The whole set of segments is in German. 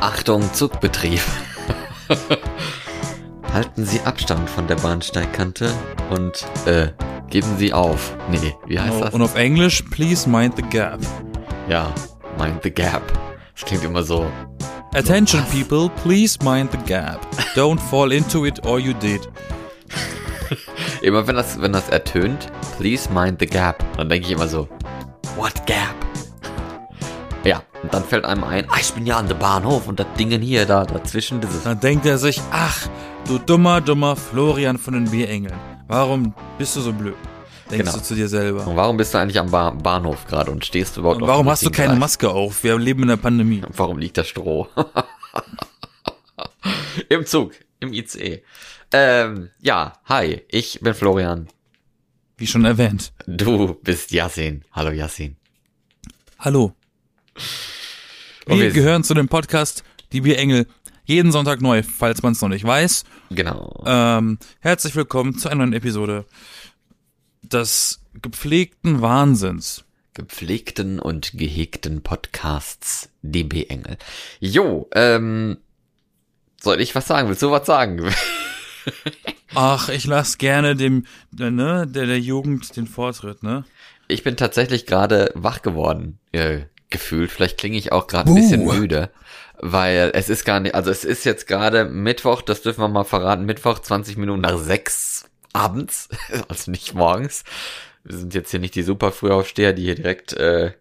Achtung, Zugbetrieb. Halten Sie Abstand von der Bahnsteigkante und äh, geben Sie auf. Nee, wie heißt das? Und auf Englisch, please mind the gap. Ja, mind the gap. Das klingt immer so. Attention people, please mind the gap. Don't fall into it or you did. Immer wenn das, wenn das ertönt, please mind the gap, dann denke ich immer so, what gap? Und dann fällt einem ein, ah, ich bin ja an der Bahnhof und das Dingen hier, da dazwischen, dieses. Dann denkt er sich, ach, du dummer, dummer Florian von den Bierengeln. Warum bist du so blöd? Denkst Genau. du zu dir selber. Und warum bist du eigentlich am ba Bahnhof gerade und stehst du überhaupt Und warum hast du keine Gleis? Maske auf? Wir leben in der Pandemie. Warum liegt das Stroh? Im Zug, im ICE. Ähm, ja, hi, ich bin Florian. Wie schon erwähnt. Du bist Yassin. Hallo Yassin. Hallo. Wir gehören zu dem Podcast Die Bierengel. Jeden Sonntag neu, falls man es noch nicht weiß. Genau. Ähm, herzlich willkommen zu einer neuen Episode des gepflegten Wahnsinns. gepflegten und gehegten Podcasts DB Engel. Jo, ähm, soll ich was sagen? Willst du was sagen? Ach, ich lass gerne dem, der, ne, der, der Jugend den Vortritt, ne? Ich bin tatsächlich gerade wach geworden, äh, gefühlt. Vielleicht klinge ich auch gerade ein bisschen müde, weil es ist gar nicht, also es ist jetzt gerade Mittwoch, das dürfen wir mal verraten, Mittwoch 20 Minuten nach sechs abends, also nicht morgens. Wir sind jetzt hier nicht die super Frühaufsteher, die hier direkt äh,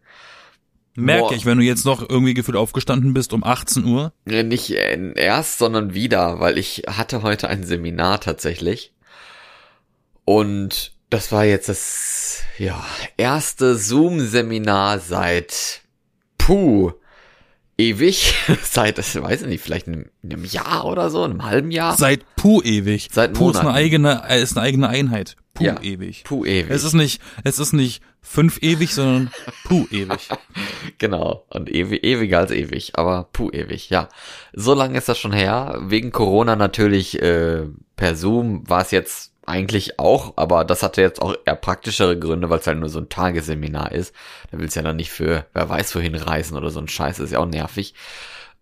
Merke ich, wenn du jetzt noch irgendwie gefühlt aufgestanden bist um 18 Uhr. Nicht äh, erst, sondern wieder, weil ich hatte heute ein Seminar tatsächlich. Und das war jetzt das, ja, erste Zoom-Seminar seit, puh, ewig. seit, ich weiß nicht, vielleicht einem, einem Jahr oder so, einem halben Jahr. Seit Puh ewig. Seit Puh ist eine eigene, äh, ist eine eigene Einheit. Puh Ja. ewig. Puh, ewig. Es ist nicht, es ist nicht fünf ewig, sondern Puh ewig. Genau. Und ewig, ewiger als ewig, aber puh ewig, ja. So lange ist das schon her. Wegen Corona natürlich äh, per Zoom war es jetzt eigentlich auch, aber das hatte jetzt auch eher praktischere Gründe, weil es halt nur so ein Tagesseminar ist. Da willst du ja dann nicht für wer weiß wohin reisen oder so ein Scheiß, ist ja auch nervig.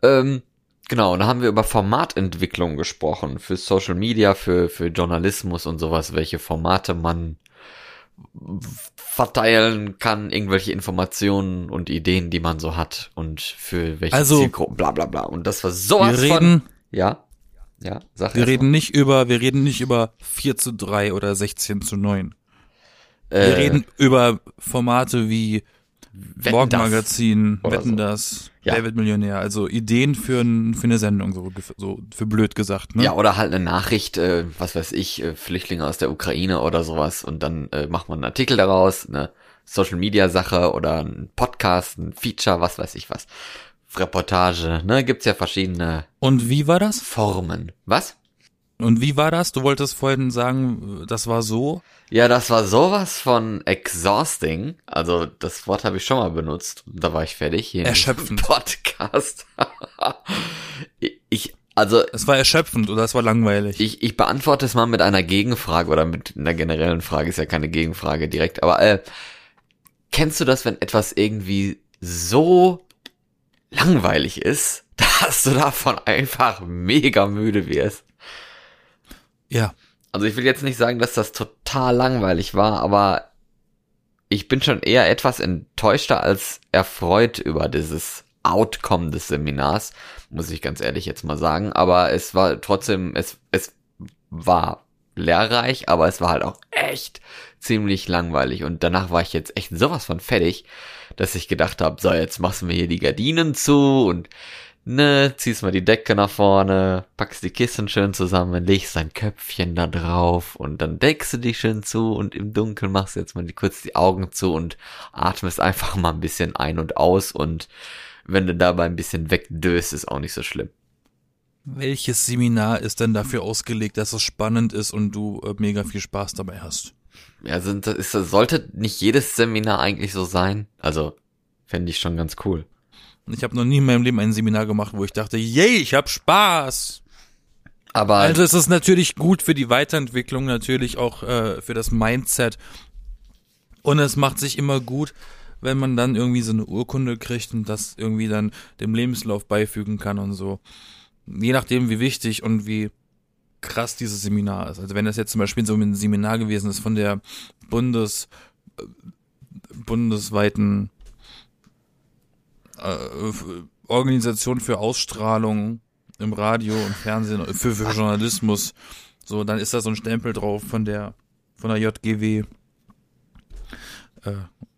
Ähm, genau, und da haben wir über Formatentwicklung gesprochen, für Social Media, für, für Journalismus und sowas, welche Formate man verteilen kann, irgendwelche Informationen und Ideen, die man so hat und für welche Also- Zielgruppen, bla bla bla. Und das war sowas Wir von... reden, Ja, ja, sag wir reden nicht über, wir reden nicht über 4 zu 3 oder 16 zu 9. mal. Wir Äh, reden über Formate wie Morgenmagazin, Wetten so. das, Ja. Wer wird Millionär, also Ideen für, ein, für eine Sendung, so, so für blöd gesagt, ne? Ja, oder halt eine Nachricht, äh, was weiß ich, äh, Flüchtlinge aus der Ukraine oder sowas und dann äh, macht man einen Artikel daraus, eine Social Media Sache oder ein Podcast, ein Feature, was weiß ich was. Reportage, ne, gibt's ja verschiedene Und wie war das? Formen. Was? Und wie war das? Du wolltest vorhin sagen, das war so. Ja, das war sowas von exhausting. Also das Wort habe ich schon mal benutzt. Da war ich fertig hier Erschöpfend. Podcast. ich, also Es war erschöpfend oder es war langweilig. ich, ich beantworte es mal mit einer Gegenfrage oder mit einer generellen Frage. Ist ja keine Gegenfrage direkt. Aber äh, kennst du das, wenn etwas irgendwie so langweilig ist, dass du davon einfach mega müde wirst? ja. Also ich will jetzt nicht sagen, dass das total langweilig war, aber ich bin schon eher etwas enttäuschter als erfreut über dieses Outcome des Seminars, muss ich ganz ehrlich jetzt mal sagen. Aber es war trotzdem, es, es war lehrreich, aber es war halt auch echt ziemlich langweilig. Und danach war ich jetzt echt sowas von fertig, dass ich gedacht habe, so, jetzt machst wir hier die Gardinen zu und ne, ziehst mal die Decke nach vorne, packst die Kissen schön zusammen, legst dein Köpfchen da drauf und dann deckst du dich schön zu und im Dunkeln machst du jetzt mal kurz die Augen zu und atmest einfach mal ein bisschen ein und aus und wenn du dabei ein bisschen wegdöst, ist auch nicht so schlimm. Welches Seminar ist denn dafür ausgelegt, dass es spannend ist und du äh, mega viel Spaß dabei hast? Ja, sind, ist, sollte nicht jedes Seminar eigentlich so sein? Also, fände ich schon ganz cool. Ich habe noch nie in meinem Leben ein Seminar gemacht, wo ich dachte, yay, ich hab Spaß. Aber Also es ist natürlich gut für die Weiterentwicklung, natürlich auch äh, für das Mindset. Und es macht sich immer gut, wenn man dann irgendwie so eine Urkunde kriegt und das irgendwie dann dem Lebenslauf beifügen kann und so. Je nachdem, wie wichtig und wie krass dieses Seminar ist. Also wenn das jetzt zum Beispiel so ein Seminar gewesen ist von der Bundes, äh, bundesweiten äh, Organisation für Ausstrahlung im Radio und Fernsehen, für, für Journalismus, so, dann ist da so ein Stempel drauf von der, von der JGW. Äh,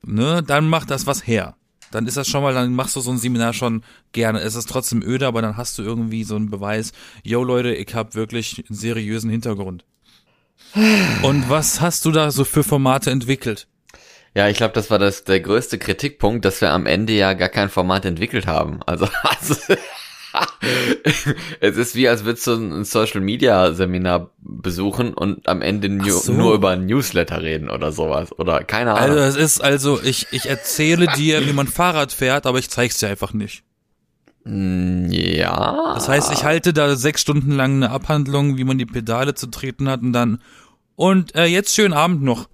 ne, dann macht das was her. Dann ist das schon mal, dann machst du so ein Seminar schon gerne. Es ist trotzdem öde, aber dann hast du irgendwie so einen Beweis, yo Leute, ich habe wirklich einen seriösen Hintergrund. Und was hast du da so für Formate entwickelt? Ja, ich glaube, das war das der größte Kritikpunkt, dass wir am Ende ja gar kein Format entwickelt haben. Also, also es ist wie, als würdest du ein Social Media Seminar besuchen und am Ende so. nur über ein Newsletter reden oder sowas. Oder keine Ahnung. Also es ist also, ich, ich erzähle dir, wie man Fahrrad fährt, aber ich zeig's dir einfach nicht. Mm, ja. Das heißt, ich halte da sechs Stunden lang eine Abhandlung, wie man die Pedale zu treten hat und dann und äh, jetzt schönen Abend noch.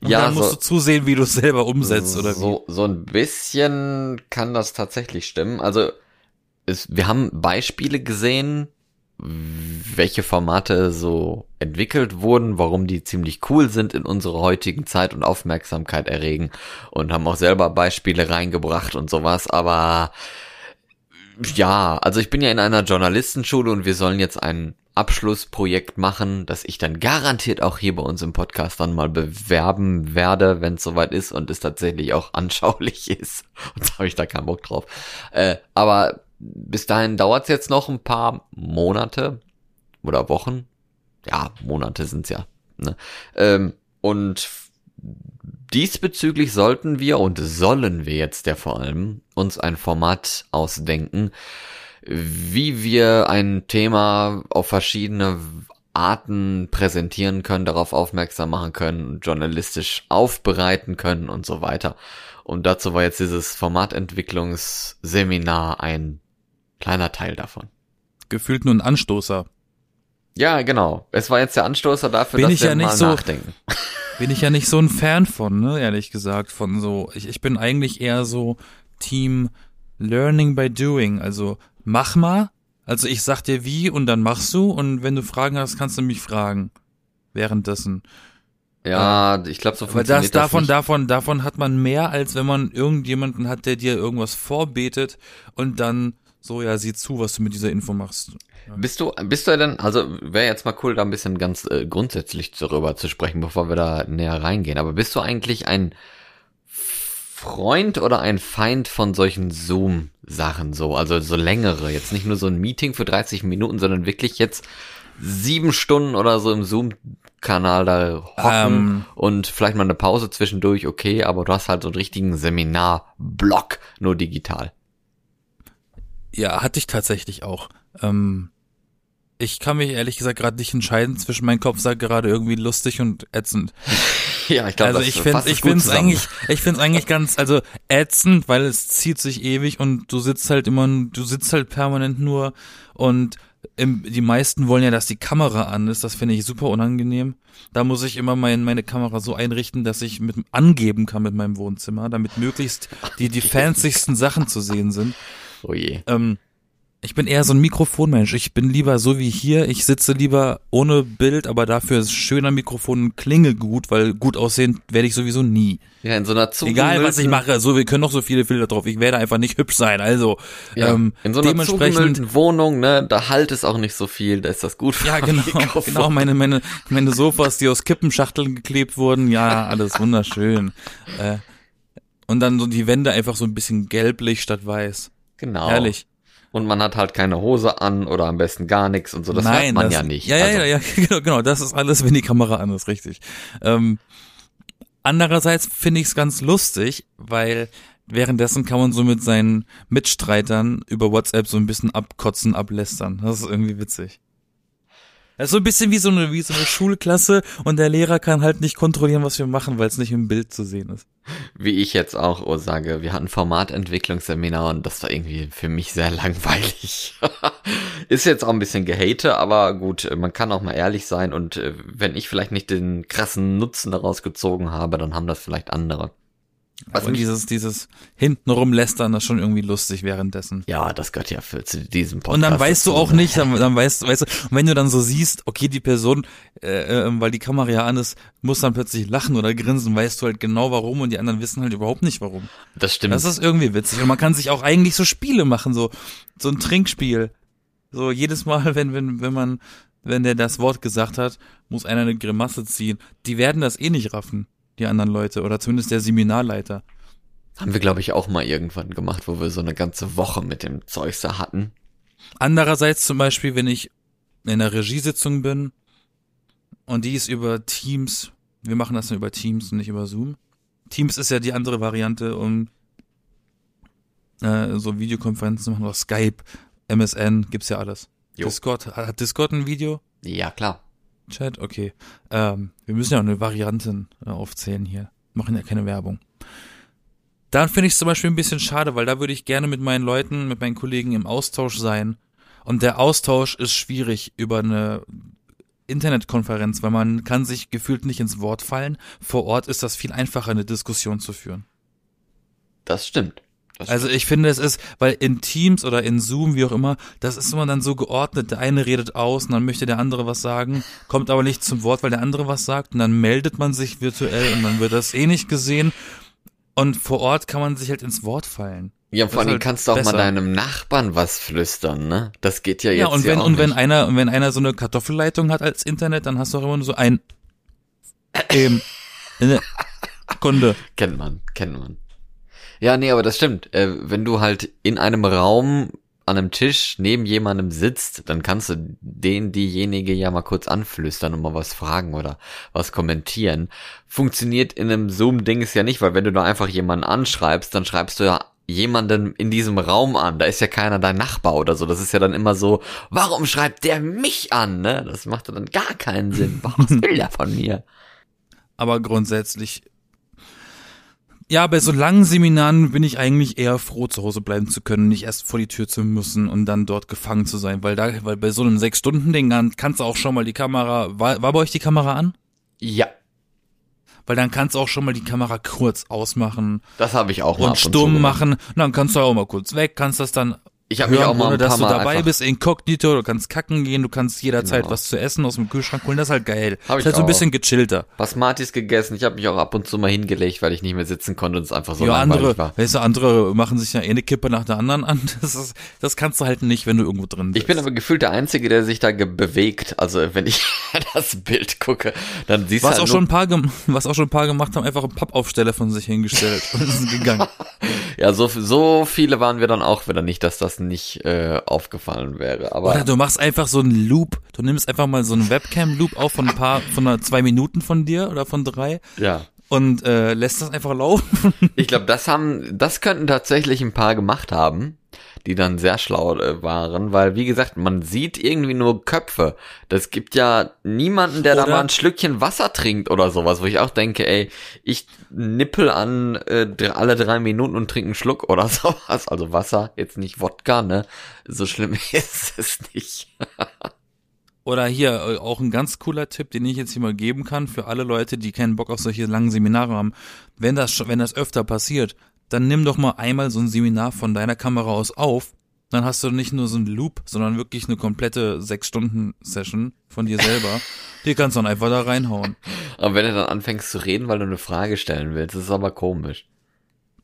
Und ja, dann musst so, du zusehen, wie du es selber umsetzt oder so, wie. So ein bisschen kann das tatsächlich stimmen. Also es, wir haben Beispiele gesehen, welche Formate so entwickelt wurden, warum die ziemlich cool sind in unserer heutigen Zeit und Aufmerksamkeit erregen und haben auch selber Beispiele reingebracht und sowas, aber ja, also ich bin ja in einer Journalistenschule und wir sollen jetzt ein Abschlussprojekt machen, das ich dann garantiert auch hier bei uns im Podcast dann mal bewerben werde, wenn es soweit ist und es tatsächlich auch anschaulich ist. Und habe ich da keinen Bock drauf. Äh, aber bis dahin dauert es jetzt noch ein paar Monate oder Wochen. Ja, Monate sind's ja. Ne? Ähm, und diesbezüglich sollten wir und sollen wir jetzt ja vor allem uns ein Format ausdenken, wie wir ein Thema auf verschiedene Arten präsentieren können, darauf aufmerksam machen können, journalistisch aufbereiten können und so weiter. Und dazu war jetzt dieses Formatentwicklungsseminar ein kleiner Teil davon. Gefühlt nur ein Anstoßer. Ja, genau. Es war jetzt der Anstoßer dafür, bin dass wir ja mal so, nachdenken. Bin ich ja nicht so ein Fan von, ne, ehrlich gesagt, von so, ich, ich bin eigentlich eher so Team Learning by Doing, also mach mal, also ich sag dir wie und dann machst du und wenn du Fragen hast, kannst du mich fragen. Währenddessen. Ja, ich glaube, so funktioniert das, davon, das davon, davon hat man mehr, als wenn man irgendjemanden hat, der dir irgendwas vorbetet und dann so, ja, sieh zu, was du mit dieser Info machst. Ja. Bist du, bist du denn, also wäre jetzt mal cool, da ein bisschen ganz äh, grundsätzlich darüber zu sprechen, bevor wir da näher reingehen. Aber bist du eigentlich ein Freund oder ein Feind von solchen Zoom-Sachen so? Also so längere, jetzt nicht nur so ein Meeting für 30 Minuten, sondern wirklich jetzt sieben Stunden oder so im Zoom-Kanal da hocken ähm, und vielleicht mal eine Pause zwischendurch, okay, aber du hast halt so einen richtigen Seminar-Block, nur digital. Ja, hatte ich tatsächlich auch. Ähm, ich kann mich ehrlich gesagt gerade nicht entscheiden zwischen meinem Kopf sagt gerade irgendwie lustig und ätzend. Ja, ich glaube, also ich finde ich finde es eigentlich ich finde es eigentlich ganz also ätzend, weil es zieht sich ewig und du sitzt halt immer du sitzt halt permanent nur und im, die meisten wollen ja, dass die Kamera an ist. Das finde ich super unangenehm. Da muss ich immer mein, meine Kamera so einrichten, dass ich mit angeben kann mit meinem Wohnzimmer, damit möglichst die die fancysten Sachen zu sehen sind. Oh je. Ähm, ich bin eher so ein Mikrofonmensch. Ich bin lieber so wie hier. Ich sitze lieber ohne Bild, aber dafür ist schöner Mikrofon und Klinge gut, weil gut aussehen werde ich sowieso nie. Ja, in so einer Egal was ich mache, so wir können noch so viele Filter drauf. Ich werde einfach nicht hübsch sein. Also ja, ähm, in so einer dementsprechend Wohnung, ne, da halt es auch nicht so viel. Da ist das gut. Für ja, genau, Mikrofon. genau. Meine meine meine Sofas, die aus Kippenschachteln geklebt wurden. Ja, alles wunderschön. Äh, und dann so die Wände einfach so ein bisschen gelblich statt weiß. Genau. Herrlich. Und man hat halt keine Hose an oder am besten gar nichts und so. Das Nein, hört man das, ja nicht. Ja, also. ja, ja, genau, genau. Das ist alles, wenn die Kamera an ist, richtig. Ähm, andererseits finde ich es ganz lustig, weil währenddessen kann man so mit seinen Mitstreitern über WhatsApp so ein bisschen abkotzen, ablästern. Das ist irgendwie witzig. Das ist so ein bisschen wie so eine, wie so eine Schulklasse und der Lehrer kann halt nicht kontrollieren, was wir machen, weil es nicht im Bild zu sehen ist. Wie ich jetzt auch oh, sage, wir hatten Formatentwicklungsseminar und das war irgendwie für mich sehr langweilig. ist jetzt auch ein bisschen gehate, aber gut, man kann auch mal ehrlich sein und äh, wenn ich vielleicht nicht den krassen Nutzen daraus gezogen habe, dann haben das vielleicht andere. Was Aber mich- dieses, dieses hintenrum lästern, das ist schon irgendwie lustig währenddessen. Ja, das gehört ja für zu diesem Podcast. Und dann weißt du auch ne? nicht, dann, dann weißt, weißt du, und wenn du dann so siehst, okay, die Person, äh, äh, weil die Kamera ja an ist, muss dann plötzlich lachen oder grinsen, weißt du halt genau warum und die anderen wissen halt überhaupt nicht warum. Das stimmt. Das ist irgendwie witzig. Und man kann sich auch eigentlich so Spiele machen, so, so ein Trinkspiel. So jedes Mal, wenn, wenn, wenn man, wenn der das Wort gesagt hat, muss einer eine Grimasse ziehen. Die werden das eh nicht raffen, die anderen Leute, oder zumindest der Seminarleiter. Haben wir, glaube ich, auch mal irgendwann gemacht, wo wir so eine ganze Woche mit dem Zeugs da hatten. Andererseits zum Beispiel, wenn ich in einer Regiesitzung bin und die ist über Teams, wir machen das dann über Teams und nicht über Zoom. Teams ist ja die andere Variante, um äh, so Videokonferenzen zu machen, oder Skype, MSN, gibt's ja alles. Jo. Discord, hat Discord ein Video? Ja, klar. Chat, okay. Ähm, wir müssen ja auch eine Variante äh, aufzählen hier. Machen ja keine Werbung. Dann finde ich es zum Beispiel ein bisschen schade, weil da würde ich gerne mit meinen Leuten, mit meinen Kollegen im Austausch sein. Und der Austausch ist schwierig über eine Internetkonferenz, weil man kann sich gefühlt nicht ins Wort fallen. Vor Ort ist das viel einfacher, eine Diskussion zu führen. Das stimmt. Das Also ich finde, es ist, weil in Teams oder in Zoom, wie auch immer, das ist immer dann so geordnet. Der eine redet aus und dann möchte der andere was sagen, kommt aber nicht zum Wort, weil der andere was sagt und dann meldet man sich virtuell und dann wird das eh nicht gesehen. Und vor Ort kann man sich halt ins Wort fallen. Ja, vor allem halt kannst du auch besser. mal deinem Nachbarn was flüstern, ne? Das geht ja jetzt Ja, und wenn, auch und wenn nicht. einer, und wenn einer so eine Kartoffelleitung hat als Internet, dann hast du auch immer nur so ein, ähm, eine Kunde. Kennt man, kennt man. Ja, nee, aber das stimmt. Äh, wenn du halt in einem Raum an einem Tisch neben jemandem sitzt, dann kannst du den, diejenige ja mal kurz anflüstern und mal was fragen oder was kommentieren. Funktioniert in einem Zoom-Ding ist ja nicht, weil wenn du da einfach jemanden anschreibst, dann schreibst du ja jemanden in diesem Raum an. Da ist ja keiner dein Nachbar oder so. Das ist ja dann immer so, warum schreibt der mich an, ne? Das macht dann gar keinen Sinn. Was will der von mir? Aber grundsätzlich, ja, bei so langen Seminaren bin ich eigentlich eher froh, zu Hause bleiben zu können, nicht erst vor die Tür zu müssen und dann dort gefangen zu sein, weil da, weil bei so einem Sechs-Stunden-Ding dann kannst du auch schon mal die Kamera, war, war bei euch die Kamera an? Ja, Weil dann kannst du auch schon mal die Kamera kurz ausmachen das habe ich auch mal und stumm gemacht. machen. Und dann kannst du auch mal kurz weg, kannst das dann Ich habe mich auch mal ohne ein dass paar du dabei bist, inkognito, du kannst kacken gehen, du kannst jederzeit Genau. was zu essen aus dem Kühlschrank holen, das ist halt geil. Hab ist ich halt so ein bisschen gechillter. Basmatis gegessen. Ich habe mich auch ab und zu mal hingelegt, weil ich nicht mehr sitzen konnte und es einfach so ja, langweilig andere, war. weißt du, andere machen sich ja eh eine Kippe nach der anderen an. Das, ist, das kannst du halt nicht, wenn du irgendwo drin bist. Ich bin aber gefühlt der Einzige, der sich da bewegt. Also wenn ich das Bild gucke, dann siehst du was halt auch schon ein paar, was auch schon ein paar gemacht haben, einfach einen Pappaufsteller von sich hingestellt und sind gegangen. ja so so viele waren wir dann auch wieder nicht, dass das nicht äh, aufgefallen wäre. Aber Oder du machst einfach so einen Loop. Du nimmst einfach mal so einen Webcam-Loop auf von ein paar, von einer zwei Minuten von dir oder von drei ja, und äh, lässt das einfach laufen. ich glaube, das haben, das könnten tatsächlich ein paar gemacht haben, die dann sehr schlau äh, waren, weil wie gesagt, man sieht irgendwie nur Köpfe. Das gibt ja niemanden, der da Oder- mal ein Schlückchen Wasser trinkt oder sowas, wo ich auch denke, ey, ich nippel an äh, alle drei Minuten und trinke einen Schluck oder sowas. Also Wasser, jetzt nicht Wodka, ne? So schlimm ist es nicht. Oder hier äh, auch ein ganz cooler Tipp, den ich jetzt hier mal geben kann für alle Leute, die keinen Bock auf solche langen Seminare haben. Wenn das schon, wenn das öfter passiert, dann nimm doch mal einmal so ein Seminar von deiner Kamera aus auf. Dann hast du nicht nur so einen Loop, sondern wirklich eine komplette sechs Stunden Session von dir selber. Die kannst du dann einfach da reinhauen. Aber wenn du dann anfängst zu reden, weil du eine Frage stellen willst, ist es aber komisch.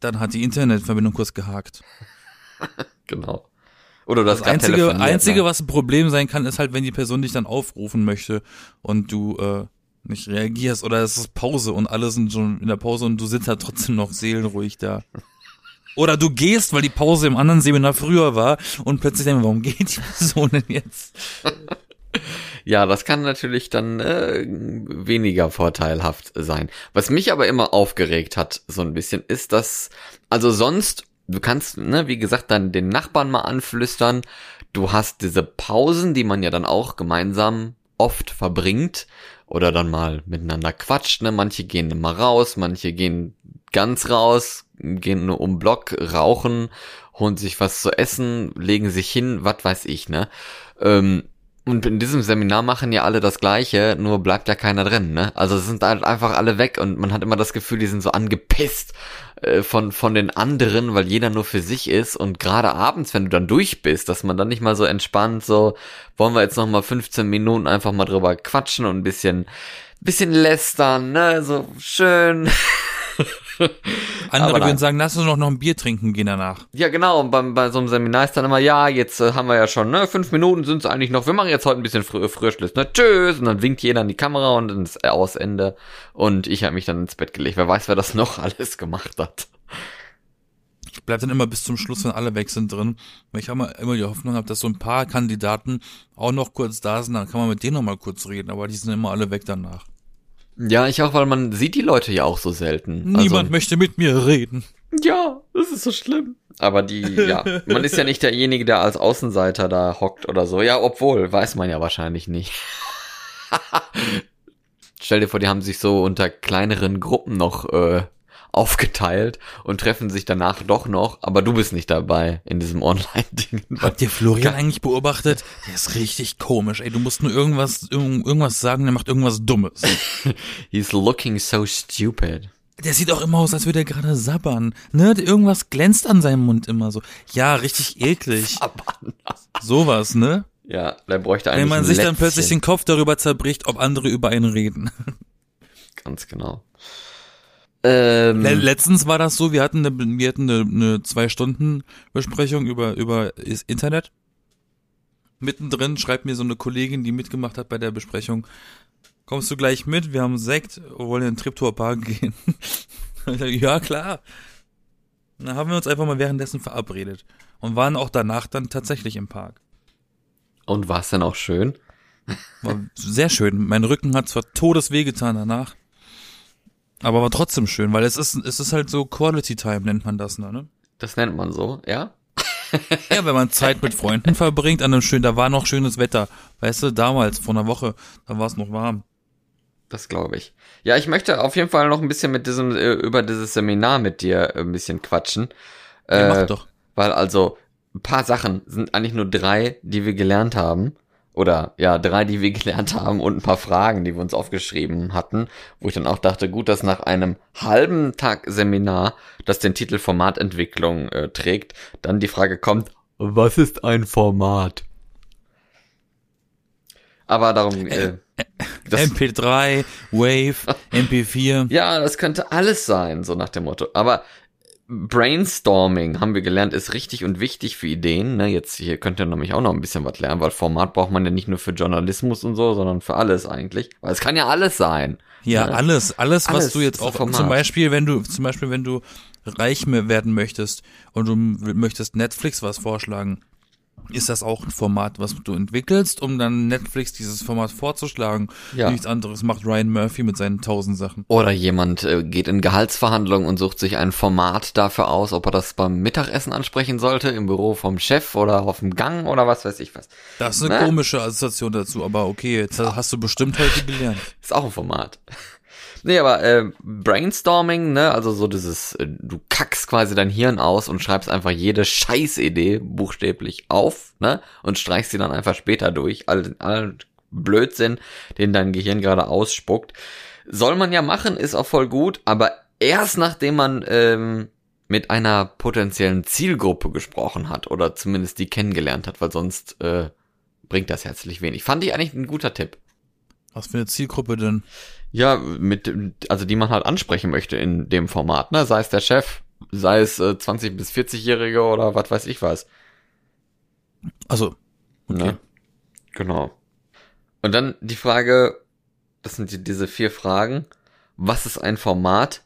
Dann hat die Internetverbindung kurz gehakt. Genau. Oder du hast Das einzige, telefoniert, einzige, ne? was ein Problem sein kann, ist halt, wenn die Person dich dann aufrufen möchte und du äh, nicht reagierst oder es ist Pause und alle sind schon in der Pause und du sitzt halt trotzdem noch seelenruhig da. Oder du gehst, weil die Pause im anderen Seminar früher war und plötzlich denkst, du, warum geht die Person denn jetzt? Ja, das kann natürlich dann äh, weniger vorteilhaft sein. Was mich aber immer aufgeregt hat, so ein bisschen, ist, dass, also sonst, du kannst, ne, wie gesagt, dann den Nachbarn mal anflüstern. Du hast diese Pausen, die man ja dann auch gemeinsam oft verbringt oder dann mal miteinander quatscht, ne? Manche gehen immer raus, manche gehen ganz raus, gehen nur um Block, rauchen, holen sich was zu essen, legen sich hin, was weiß ich, ne? Ähm, und in diesem Seminar machen ja alle das Gleiche, nur bleibt ja keiner drin, ne? Also sind halt einfach alle weg und man hat immer das Gefühl, die sind so angepisst, von, von den anderen, weil jeder nur für sich ist und gerade abends, wenn du dann durch bist, dass man dann nicht mal so entspannt so, wollen wir jetzt noch mal 15 Minuten einfach mal drüber quatschen und ein bisschen, bisschen lästern, ne, so schön. Andere würden sagen, lass uns doch noch ein Bier trinken gehen danach. Ja, genau. Und beim, bei so einem Seminar ist dann immer, ja, jetzt äh, haben wir ja schon, ne, fünf Minuten sind es eigentlich noch. Wir machen jetzt heute ein bisschen früher Frühschluss, ne, tschüss. Und dann winkt jeder in die Kamera und dann ist aus Ende. Und ich habe mich dann ins Bett gelegt. Wer weiß, wer das noch alles gemacht hat. Ich bleib dann immer bis zum Schluss, wenn alle weg sind drin, weil ich immer, immer die Hoffnung habe, dass so ein paar Kandidaten auch noch kurz da sind, dann kann man mit denen noch mal kurz reden, aber die sind immer alle weg danach. Ja, ich auch, weil man sieht die Leute ja auch so selten. Niemand Also, möchte mit mir reden. ja, das ist so schlimm. Aber die, ja, man ist ja nicht derjenige, der als Außenseiter da hockt oder so. Ja, obwohl, weiß man ja wahrscheinlich nicht. Stell dir vor, die haben sich so unter kleineren Gruppen noch äh, aufgeteilt und treffen sich danach doch noch, aber du bist nicht dabei in diesem Online-Ding. Habt ihr Florian eigentlich beobachtet? Der ist richtig komisch, ey. Du musst nur irgendwas, irgend- irgendwas sagen, der macht irgendwas Dummes. He's looking so stupid. Der sieht auch immer aus, als würde er gerade sabbern. Ne? Irgendwas glänzt an seinem Mund immer so. Ja, richtig eklig. Sowas, ne? Ja, der bräuchte eigentlich Wenn man sich dann Lätzchen. plötzlich den Kopf darüber zerbricht, ob andere über einen reden. Ganz genau. Ähm, Le letztens war das so, wir hatten eine, wir hatten eine, eine zwei Stunden Besprechung über über das Internet. Mittendrin schreibt mir so eine Kollegin, die mitgemacht hat bei der Besprechung, kommst du gleich mit? Wir haben Sekt, wollen in den Triptower Park gehen. Ja klar. Und dann haben wir uns einfach mal währenddessen verabredet und waren auch danach dann tatsächlich im Park. und war es denn auch schön? War sehr schön. Mein Rücken hat zwar todesweh getan danach, aber war trotzdem schön, weil es ist es ist halt so Quality Time nennt man das, ne? Das nennt man so, ja? Ja, wenn man Zeit mit Freunden verbringt, an einem schönen, da war noch schönes Wetter. Weißt du, damals, vor einer Woche, da war es noch warm. Das glaube ich. Ja, ich möchte auf jeden Fall noch ein bisschen mit diesem, äh, über dieses Seminar mit dir äh, ein bisschen quatschen. Ja, Äh, mach doch. Weil also ein paar Sachen sind eigentlich nur drei, die wir gelernt haben. Oder ja, drei, die wir gelernt haben und ein paar Fragen, die wir uns aufgeschrieben hatten, wo ich dann auch dachte, gut, dass nach einem halben Tag Seminar, das den Titel Formatentwicklung äh, trägt, dann die Frage kommt, was ist ein Format? Aber darum, äh, das, MP3, Wave, MP4. ja, das könnte alles sein, so nach dem Motto. Aber Brainstorming, haben wir gelernt, ist richtig und wichtig für Ideen. Ne? Jetzt hier könnt ihr nämlich auch noch ein bisschen was lernen, weil Format braucht man ja nicht nur für Journalismus und so, sondern für alles eigentlich. Weil es kann ja alles sein. Ja, ne? alles, alles, was Alles du jetzt auch, Format. zum Beispiel, wenn du, zum Beispiel, wenn du reich werden möchtest und du möchtest Netflix was vorschlagen, ist das auch ein Format, was du entwickelst, um dann Netflix dieses Format vorzuschlagen. Ja. Nichts anderes macht Ryan Murphy mit seinen tausend Sachen. Oder jemand äh, geht in Gehaltsverhandlungen und sucht sich ein Format dafür aus, ob er das beim Mittagessen ansprechen sollte, im Büro vom Chef oder auf dem Gang oder was weiß ich was. Das ist eine Ne? komische Assoziation dazu, aber okay, jetzt hast du bestimmt heute gelernt. Ist auch ein Format. Nee, aber äh, Brainstorming, ne, also so dieses, äh, du kackst quasi dein Hirn aus und schreibst einfach jede Scheißidee buchstäblich auf, ne, und streichst sie dann einfach später durch. All, all Blödsinn, den dein Gehirn gerade ausspuckt. Soll man ja machen, ist auch voll gut, aber erst nachdem man ähm, mit einer potenziellen Zielgruppe gesprochen hat oder zumindest die kennengelernt hat, weil sonst äh, bringt das herzlich wenig. Fand ich eigentlich ein guter Tipp. Was für eine Zielgruppe denn? Ja, mit, also die man halt ansprechen möchte in dem Format, ne? Sei es der Chef, sei es äh, 20 bis 40-Jährige oder was weiß ich was. Also, okay. Ne? Genau. Und dann die Frage, das sind die, diese vier Fragen. Was ist ein Format?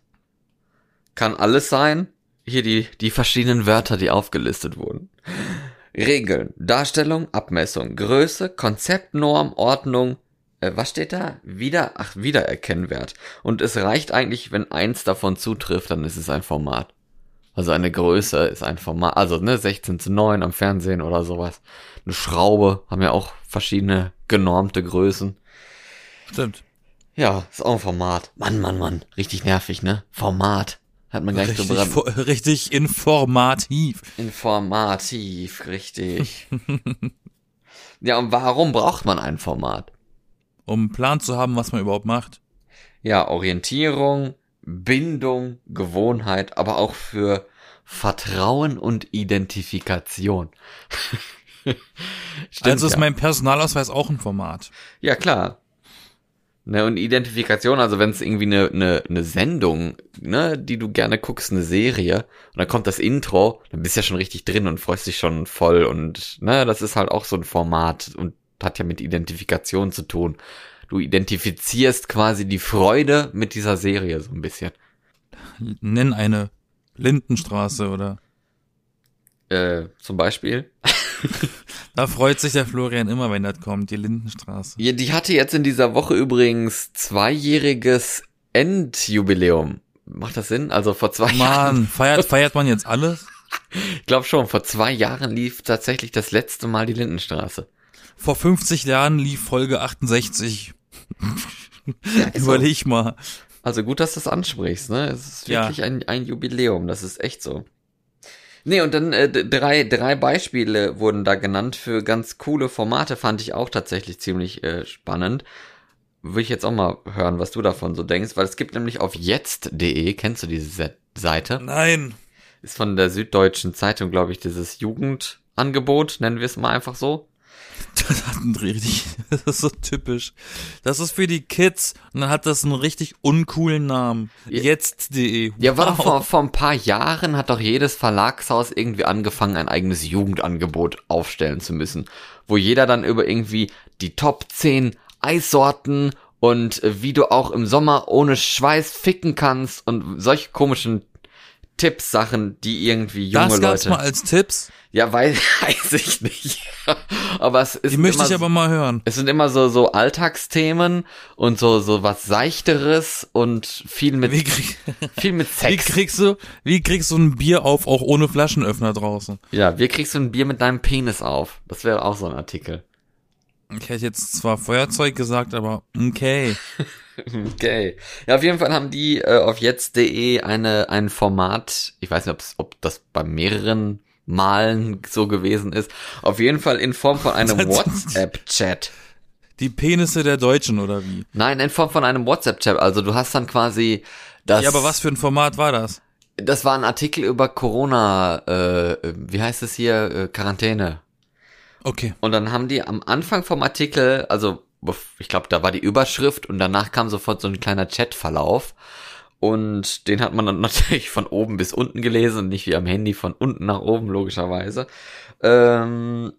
Kann alles sein. Hier die, die verschiedenen Wörter, die aufgelistet wurden. Regeln, Darstellung, Abmessung, Größe, Konzept, Norm, Ordnung, äh, was steht da? Wieder, ach, Wiedererkennwert. Und es reicht eigentlich, wenn eins davon zutrifft, dann ist es ein Format. Also eine Größe ist ein Format, also ne, 16 zu 9 am Fernsehen oder sowas. Eine Schraube haben ja auch verschiedene genormte Größen. Stimmt. Ja, ist auch ein Format. Mann, Mann, Mann. Richtig nervig, ne? Format. Hat man gleich Richtig, so vo- richtig informativ. Informativ, richtig. ja, und warum braucht man ein Format? Um einen Plan zu haben, was man überhaupt macht. Ja, Orientierung, Bindung, Gewohnheit, aber auch für Vertrauen und Identifikation. Stimmt, also ist ja. mein Personalausweis auch ein Format. Ja, klar. Ne, und Identifikation, also wenn es irgendwie eine, eine, eine Sendung, ne, die du gerne guckst, eine Serie, und dann kommt das Intro, dann bist du ja schon richtig drin und freust dich schon voll und ne, das ist halt auch so ein Format und hat ja mit Identifikation zu tun. Du identifizierst quasi die Freude mit dieser Serie so ein bisschen. Nenn eine Lindenstraße oder äh, zum Beispiel. da freut sich der Florian immer, wenn das kommt, die Lindenstraße. Ja, die hatte jetzt in dieser Woche übrigens zweijähriges Endjubiläum. Macht das Sinn? Also vor zwei Mann, Jahren. Feiert, feiert man jetzt alles? Ich glaube schon, vor zwei Jahren lief tatsächlich das letzte Mal die Lindenstraße. Vor 50 Jahren lief Folge 68. Ja, Überleg so. mal. Also gut, dass du das ansprichst, ne? Es ist wirklich ja. ein, ein Jubiläum, das ist echt so. Nee, und dann äh, drei, drei Beispiele wurden da genannt für ganz coole Formate, fand ich auch tatsächlich ziemlich äh, spannend. Würde ich jetzt auch mal hören, was du davon so denkst, weil es gibt nämlich auf jetzt.de, kennst du diese Seite? Nein. Ist von der Süddeutschen Zeitung, glaube ich, dieses Jugendangebot, nennen wir es mal einfach so. Das hat einen richtig, das ist so typisch. Das ist für die Kids und dann hat das einen richtig uncoolen Namen. Ja. Jetzt.de. Wow. Ja, war doch vor, vor ein paar Jahren hat doch jedes Verlagshaus irgendwie angefangen, ein eigenes Jugendangebot aufstellen zu müssen. Wo jeder dann über irgendwie die Top 10 Eissorten und äh, wie du auch im Sommer ohne Schweiß ficken kannst und solche komischen Tipps, Sachen, die irgendwie junge das gab's Leute. mal als Tipps? Ja, weiß, weiß ich nicht. aber es ist. Die möchte ich aber mal hören. Es sind immer so, so Alltagsthemen und so, so was Seichteres und viel mit, krieg, viel mit Sex. Wie kriegst du, wie kriegst du ein Bier auf, auch ohne Flaschenöffner draußen? Ja, wie kriegst du ein Bier mit deinem Penis auf? Das wäre auch so ein Artikel. Ich hätte jetzt zwar Feuerzeug gesagt, aber okay. okay. Ja, auf jeden Fall haben die äh, auf jetzt.de eine, ein Format, ich weiß nicht, ob das bei mehreren Malen so gewesen ist, auf jeden Fall in Form von einem WhatsApp-Chat. Die Penisse der Deutschen oder wie? Nein, in Form von einem WhatsApp-Chat. Also du hast dann quasi das. Ja, aber was für ein Format war das? Das war ein Artikel über Corona, äh, wie heißt es hier, äh, Quarantäne. Okay. Und dann haben die am Anfang vom Artikel, also ich glaube, da war die Überschrift und danach kam sofort so ein kleiner Chatverlauf. Und den hat man dann natürlich von oben bis unten gelesen und nicht wie am Handy von unten nach oben, logischerweise. Ähm,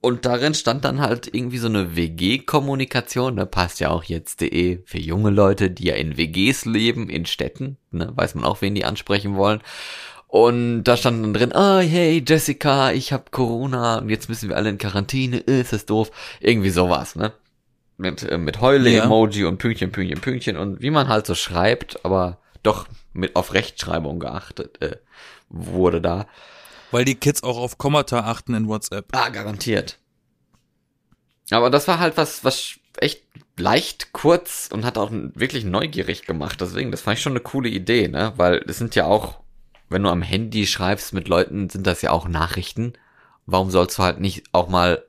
und darin stand dann halt irgendwie so eine WG-Kommunikation, da passt ja auch jetzt.de für junge Leute, die ja in WGs leben, in Städten, ne, weiß man auch, wen die ansprechen wollen. Und da stand dann drin, oh hey Jessica, ich hab Corona und jetzt müssen wir alle in Quarantäne, ist das doof. Irgendwie sowas, ne? Mit, äh, mit Heule-Emoji ja. und Pünktchen, Pünktchen, Pünktchen und wie man halt so schreibt, aber doch mit auf Rechtschreibung geachtet äh, wurde da. Weil die Kids auch auf Kommata achten in WhatsApp. Ah, garantiert. Aber das war halt was, was echt leicht kurz und hat auch wirklich neugierig gemacht. Deswegen, das fand ich schon eine coole Idee, ne? Weil es sind ja auch wenn du am Handy schreibst mit Leuten, sind das ja auch Nachrichten. Warum sollst du halt nicht auch mal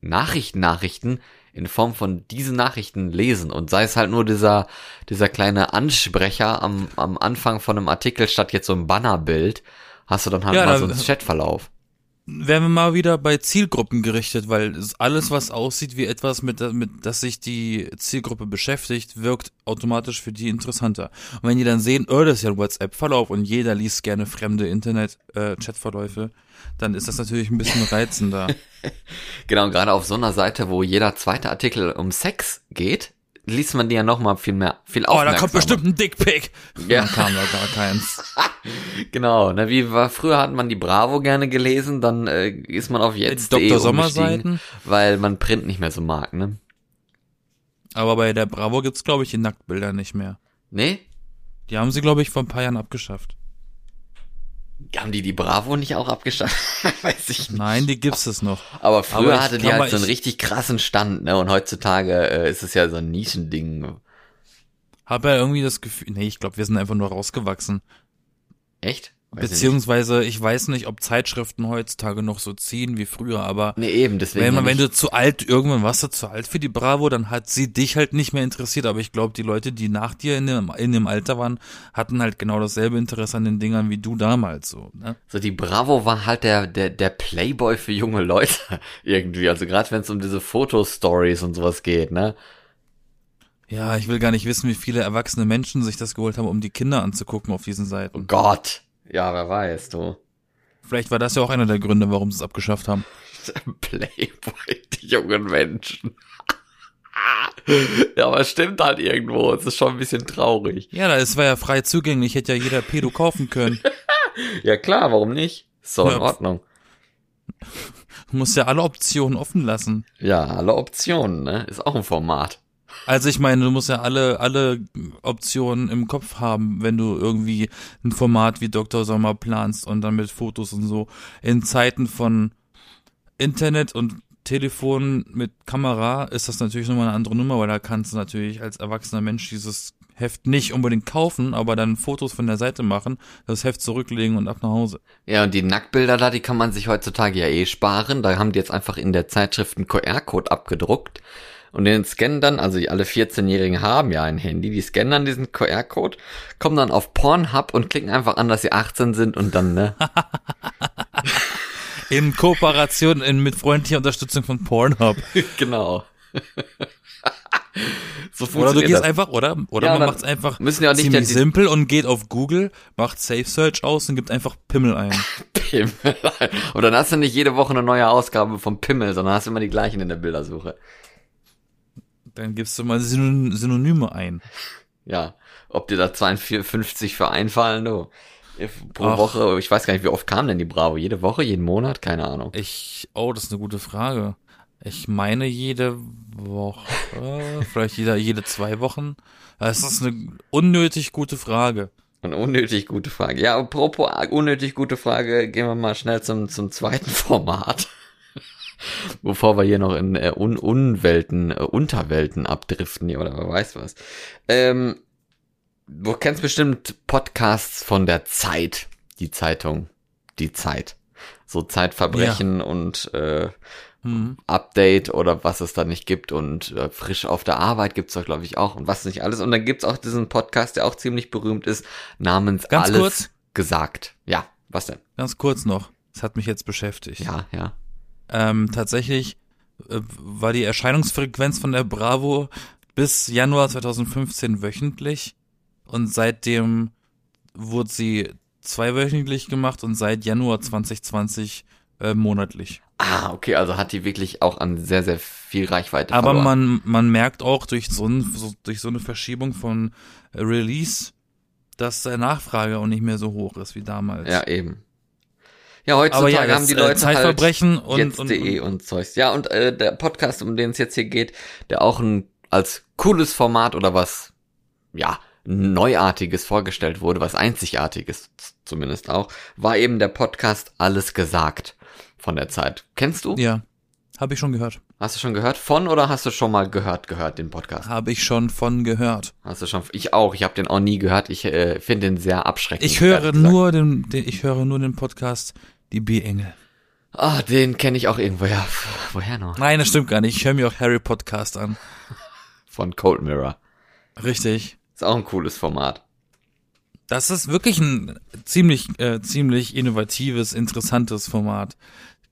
Nachrichten, Nachrichten in Form von diesen Nachrichten lesen. Und sei es halt nur dieser, dieser kleine Ansprecher am, am Anfang von einem Artikel statt jetzt so ein Bannerbild, hast du dann halt ja, mal so einen Chatverlauf wären wir mal wieder bei Zielgruppen gerichtet, weil alles, was aussieht wie etwas, mit, mit das sich die Zielgruppe beschäftigt, wirkt automatisch für die interessanter. Und wenn die dann sehen, oh, das ist ja ein WhatsApp-Verlauf und jeder liest gerne fremde Internet-Chat-Verläufe, äh, dann ist das natürlich ein bisschen reizender. genau, gerade auf so einer Seite, wo jeder zweite Artikel um Sex geht, liest man die ja noch mal viel mehr, viel Oh, da kommt bestimmt ein Dickpick. Ja. Dann kam da gar keins. genau, ne, wie war, früher hat man die Bravo gerne gelesen, dann äh, ist man auf jetzt Dr. Sommerseiten, weil man Print nicht mehr so mag, ne? Aber bei der Bravo gibt's glaube ich die Nacktbilder nicht mehr. Nee? Die haben sie glaube ich vor ein paar Jahren abgeschafft. Haben die die Bravo nicht auch abgeschafft? Weiß ich nicht. Nein, die gibt's es noch. Aber früher Aber hatte die halt so einen richtig krassen Stand, ne? Und heutzutage äh, ist es ja so ein Nischending. Hab ja irgendwie das Gefühl, nee, ich glaube, wir sind einfach nur rausgewachsen. Echt? Weiß Beziehungsweise, ich weiß nicht, ob Zeitschriften heutzutage noch so ziehen wie früher, aber Nee, eben, deswegen. wenn, man, wenn du zu alt, irgendwann warst du zu alt für die Bravo, dann hat sie dich halt nicht mehr interessiert. Aber ich glaube, die Leute, die nach dir in dem, in dem Alter waren, hatten halt genau dasselbe Interesse an den Dingern wie du damals so. Ne? So, die Bravo war halt der, der, der Playboy für junge Leute irgendwie. Also gerade wenn es um diese Fotostories und sowas geht, ne? Ja, ich will gar nicht wissen, wie viele erwachsene Menschen sich das geholt haben, um die Kinder anzugucken auf diesen Oh Seiten. Gott. Ja, wer weiß, du. Vielleicht war das ja auch einer der Gründe, warum sie es abgeschafft haben. Playboy, die jungen Menschen. ja, aber es stimmt halt irgendwo. Es ist schon ein bisschen traurig. Ja, da es war ja frei zugänglich, hätte ja jeder Pedo kaufen können. Ja klar, warum nicht? Ist doch in Ja. Ordnung. Du musst ja alle Optionen offen lassen. Ja, alle Optionen, ne? Ist auch ein Format. Also ich meine, du musst ja alle, alle Optionen im Kopf haben, wenn du irgendwie ein Format wie Dr. Sommer planst und dann mit Fotos und so. In Zeiten von Internet und Telefon mit Kamera ist das natürlich nochmal eine andere Nummer, weil da kannst du natürlich als erwachsener Mensch dieses Heft nicht unbedingt kaufen, aber dann Fotos von der Seite machen, das Heft zurücklegen und ab nach Hause. Ja, und die Nacktbilder da, die kann man sich heutzutage ja eh sparen. Da haben die jetzt einfach in der Zeitschrift einen QR-Code abgedruckt. Und den scannen dann, also alle 14-Jährigen haben ja ein Handy, die scannen dann diesen QR-Code, kommen dann auf Pornhub und klicken einfach an, dass sie 18 sind und dann, ne? In Kooperation in, mit freundlicher Unterstützung von Pornhub. genau. so Oder du gehst das. einfach, oder? Oder Ja, man macht's einfach müssen ja nicht ziemlich simpel und geht auf Google, macht Safe Search aus und gibt einfach Pimmel ein. Pimmel. Und dann hast du nicht jede Woche eine neue Ausgabe vom Pimmel, sondern hast immer die gleichen in der Bildersuche. Dann gibst du mal Synon Synonyme ein. Ja, ob dir da 52 für einfallen, du. Pro Ach. Woche, ich weiß gar nicht, wie oft kam denn die Bravo? Jede Woche, jeden Monat? Keine Ahnung. Ich, oh, das ist eine gute Frage. Ich meine jede Woche, vielleicht jeder, jede zwei Wochen. Das ist eine unnötig gute Frage. Eine unnötig gute Frage. Ja, apropos unnötig gute Frage, gehen wir mal schnell zum, zum zweiten Format. Bevor wir hier noch in äh, Un Unwelten, äh, Unterwelten abdriften oder wer weiß was. Ähm, du kennst bestimmt Podcasts von der Zeit. Die Zeitung. Die Zeit. So Zeitverbrechen und äh, Hm. Update oder was es da nicht gibt und äh, frisch auf der Arbeit gibt's da glaube ich auch und was nicht alles und dann gibt's auch diesen Podcast, der auch ziemlich berühmt ist, namens Ganz Alles kurz. gesagt. Ja, was denn? Ganz kurz noch. Das hat mich jetzt beschäftigt. Ja, ja. Ähm, tatsächlich äh, war die Erscheinungsfrequenz von der Bravo bis Januar 2015 wöchentlich und seitdem wurde sie zweiwöchentlich gemacht und seit Januar 2020 äh, monatlich. Ah, okay, also hat die wirklich auch an sehr sehr viel Reichweite Aber verloren. man, man merkt auch durch so, ein, so, durch so eine Verschiebung von äh, Release, dass der Nachfrage auch nicht mehr so hoch ist wie damals. ja, eben. Ja, heutzutage ja, haben das die äh, Leute Zeitverbrechen halt und, und, jetzt.de und, Zeugs. Ja, und äh, der Podcast, um den es jetzt hier geht, der auch ein als cooles Format oder was, ja, Neuartiges vorgestellt wurde, was Einzigartiges zumindest auch, war eben der Podcast Alles gesagt von der Zeit. Kennst du? ja, habe ich schon gehört. Hast du schon gehört von oder hast du schon mal gehört, gehört den Podcast? Habe ich schon von gehört. Hast du schon? Ich auch. Ich habe den auch nie gehört. Ich äh, finde den sehr abschreckend. Ich höre nur den, den, ich höre nur den Podcast Die B-Engel. Ah, den kenne ich auch irgendwo. Ja, woher noch? Nein, das stimmt gar nicht. Ich höre mir auch Harry Podcast an. Von Cold Mirror. Richtig. Ist auch ein cooles Format. Das ist wirklich ein ziemlich, äh, ziemlich innovatives, interessantes Format.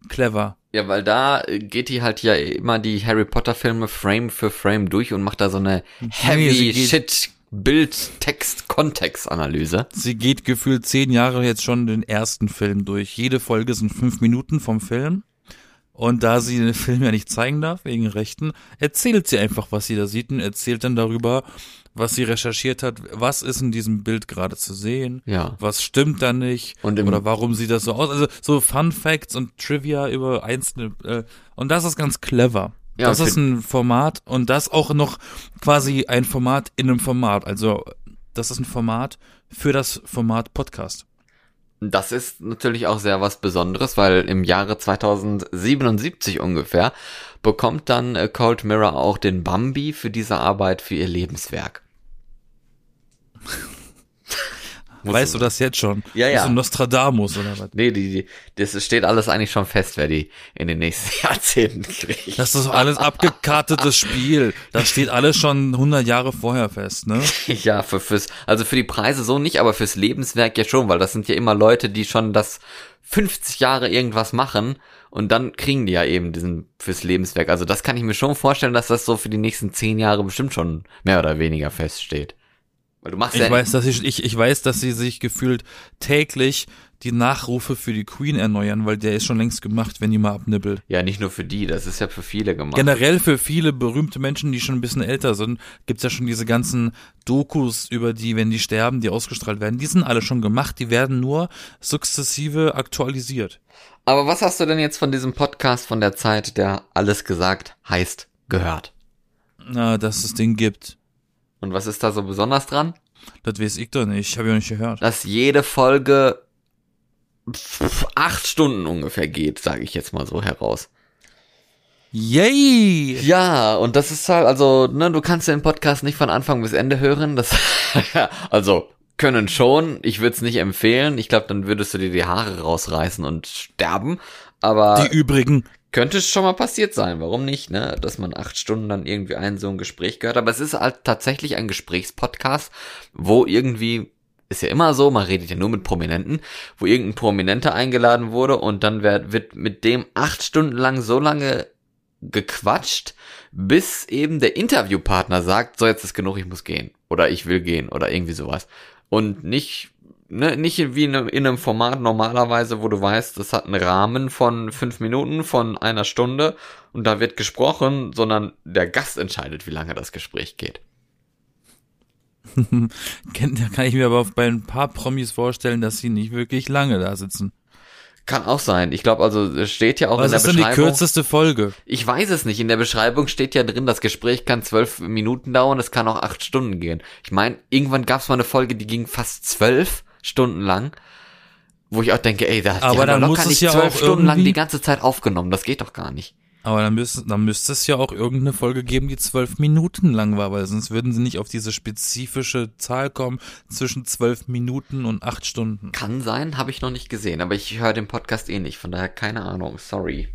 Clever. Ja, weil da äh, geht die halt ja immer die Harry Potter Filme Frame für Frame durch und macht da so eine heavy geht- Shit Bild Text Kontext Analyse. Sie geht gefühlt zehn Jahre jetzt schon den ersten Film durch. Jede Folge sind fünf Minuten vom Film. Und da sie den Film ja nicht zeigen darf, wegen Rechten, erzählt sie einfach, was sie da sieht und erzählt dann darüber, was sie recherchiert hat, was ist in diesem Bild gerade zu sehen, Ja. was stimmt da nicht Und oder warum sieht das so aus. Also so Fun Facts und Trivia über einzelne äh, und das ist ganz clever. Ja, das ist ein Format und das auch noch quasi ein Format in einem Format. Also das ist ein Format für das Format Podcast. Das ist natürlich auch sehr was Besonderes, weil im Jahre 2077 ungefähr bekommt dann äh, Cold Mirror auch den Bambi für diese Arbeit für ihr Lebenswerk. Weißt du das jetzt schon? Ja, Bist ja. du Nostradamus oder was? Nee, die, die, das steht alles eigentlich schon fest, wer die in den nächsten Jahrzehnten kriegt. Das ist alles abgekartetes Spiel. Das steht alles schon 100 Jahre vorher fest, ne? Ja, für, fürs, also für die Preise so nicht, aber fürs Lebenswerk ja schon, weil das sind ja immer Leute, die schon das 50 Jahre irgendwas machen und dann kriegen die ja eben diesen fürs Lebenswerk. Also das kann ich mir schon vorstellen, dass das so für die nächsten 10 Jahre bestimmt schon mehr oder weniger feststeht. Weil du machst Ich ja weiß, dass ich, ich, ich weiß, dass sie sich gefühlt täglich die Nachrufe für die Queen erneuern, weil der ist schon längst gemacht, wenn die mal abnippelt. ja nicht nur für die, das ist ja für viele gemacht. Generell für viele berühmte Menschen, die schon ein bisschen älter sind, gibt's ja schon diese ganzen Dokus über die, wenn die sterben, die ausgestrahlt werden. Die sind alle schon gemacht, die werden nur sukzessive aktualisiert. Aber was hast du denn jetzt von diesem Podcast von der Zeit, der alles gesagt heißt, gehört? Na, dass es den gibt. Und was ist da so besonders dran? Das weiß ich doch nicht. Ich habe ja nicht gehört. Dass jede Folge acht Stunden ungefähr geht, sage ich jetzt mal so heraus. Yay! Ja, und das ist halt, also, ne, du kannst den Podcast nicht von Anfang bis Ende hören. Das, also, können schon. Ich würde es nicht empfehlen. Ich glaube, dann würdest du dir die Haare rausreißen und sterben. Aber Die übrigen. Könnte schon mal passiert sein. Warum nicht, ne? Dass man acht Stunden dann irgendwie ein so ein Gespräch gehört. Aber es ist halt tatsächlich ein Gesprächspodcast, wo irgendwie ist ja immer so, man redet ja nur mit Prominenten, wo irgendein Prominenter eingeladen wurde und dann wird, wird mit dem acht Stunden lang so lange gequatscht, bis eben der Interviewpartner sagt, so jetzt ist genug, ich muss gehen oder ich will gehen oder irgendwie sowas. Und nicht, ne, nicht wie in einem, in einem Format normalerweise, wo du weißt, das hat einen Rahmen von fünf Minuten, von einer Stunde und da wird gesprochen, sondern der Gast entscheidet, wie lange das Gespräch geht. Da kann ich mir aber bei ein paar Promis vorstellen, dass sie nicht wirklich lange da sitzen. Kann auch sein. Ich glaube, also es steht ja auch Was in der ist denn die Beschreibung. kürzeste Folge? Ich weiß es nicht. In der Beschreibung steht ja drin, das Gespräch kann zwölf Minuten dauern, es kann auch acht Stunden gehen. Ich meine, irgendwann gab es mal eine Folge, die ging fast zwölf Stunden lang, wo ich auch denke, ey, da die Aber dann locker nicht ja zwölf Stunden lang die ganze Zeit aufgenommen. Das geht doch gar nicht. Aber dann müsste, dann müsste es ja auch irgendeine Folge geben, die zwölf Minuten lang war, weil sonst würden sie nicht auf diese spezifische Zahl kommen zwischen zwölf Minuten und acht Stunden. Kann sein, habe ich noch nicht gesehen, aber ich höre den Podcast eh nicht, von daher keine Ahnung. Sorry.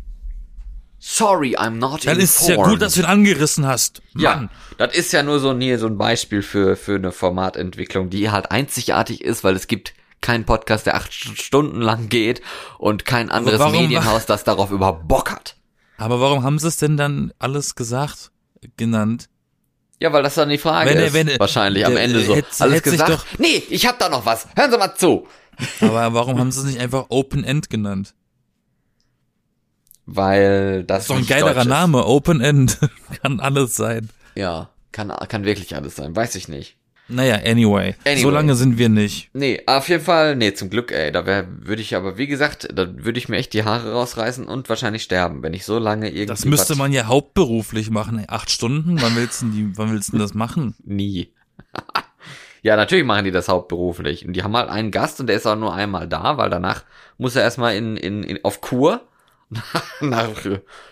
Sorry, I'm not Dann ist es ja gut, dass du ihn angerissen hast. Ja, Mann. das ist ja nur so, nee, so ein Beispiel für, für eine Formatentwicklung, die halt einzigartig ist, weil es gibt keinen Podcast, der acht St- Stunden lang geht und kein anderes warum- Medienhaus, das darauf überhaupt Bock hat. Aber warum haben sie es denn dann alles gesagt, genannt? Ja, weil das dann die Frage Wenn ist. wenn wahrscheinlich am Ende so. hätte- Alles hätte gesagt? doch- nee, ich hab da noch was. Hören Sie mal zu. Aber warum haben sie es nicht einfach Open End genannt? Weil das ist doch ein geilerer. Name. Open End. Kann alles sein. Ja, kann, kann wirklich alles sein. Weiß ich nicht. Naja, anyway. Anyway. So lange sind wir nicht. Nee, auf jeden Fall, nee, zum Glück, ey. Da würde ich aber, wie gesagt, da würde ich mir echt die Haare rausreißen und wahrscheinlich sterben, wenn ich so lange irgendwie. Das müsste man ja hauptberuflich machen. ey. Acht Stunden? Wann willst du denn die, wann willst du denn das machen? Nie. ja, natürlich machen die das hauptberuflich. Und die haben halt einen Gast und der ist auch nur einmal da, weil danach muss er erstmal in, in, in, auf Kur nach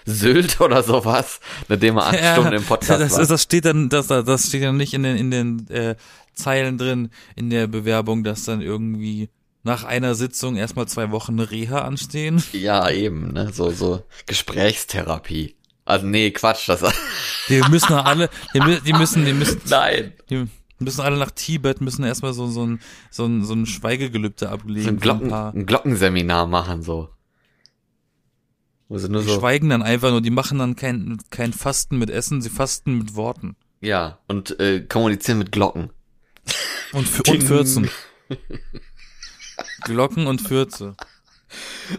Sylt oder sowas, nachdem er acht Ja, Stunden im Podcast das, war. das steht dann, das, das steht dann nicht in den, in den äh, Zeilen drin, in der Bewerbung, dass dann irgendwie nach einer Sitzung erstmal zwei Wochen Reha anstehen. ja, eben, ne, so, so Gesprächstherapie. Also nee, Quatsch, das, Die müssen alle, die, die müssen, die müssen, nein. die müssen alle nach Tibet, müssen erstmal so, so ein, so ein, so ein Schweigegelübde ablegen. So ein, Glocken, paar. ein Glockenseminar machen, so. Nur Die so, schweigen dann einfach nur, die machen dann kein, kein Fasten mit Essen, sie fasten mit Worten. ja, und äh, kommunizieren mit Glocken. Und, und Fürzen. Glocken und Fürze.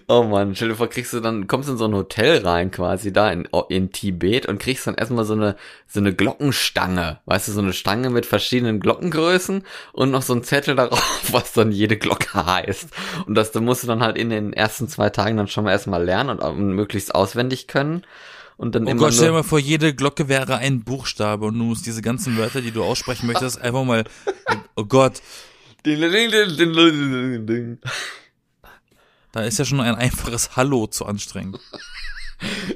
Oh man, stell dir vor, kriegst du dann, kommst in so ein Hotel rein quasi da in, in Tibet und kriegst dann erstmal so eine, so eine Glockenstange. Weißt du, so eine Stange mit verschiedenen Glockengrößen und noch so ein Zettel darauf, was dann jede Glocke heißt. Und das, da musst du dann halt in den ersten zwei Tagen dann schon mal erstmal lernen und auch möglichst auswendig können. Und dann Oh immer Gott, stell dir mal vor, jede Glocke wäre ein Buchstabe und du musst diese ganzen Wörter, die du aussprechen möchtest, einfach mal, oh Gott, Ding, ding, ding, ding, ding, ding, ding. Da ist ja schon ein einfaches Hallo zu anstrengend.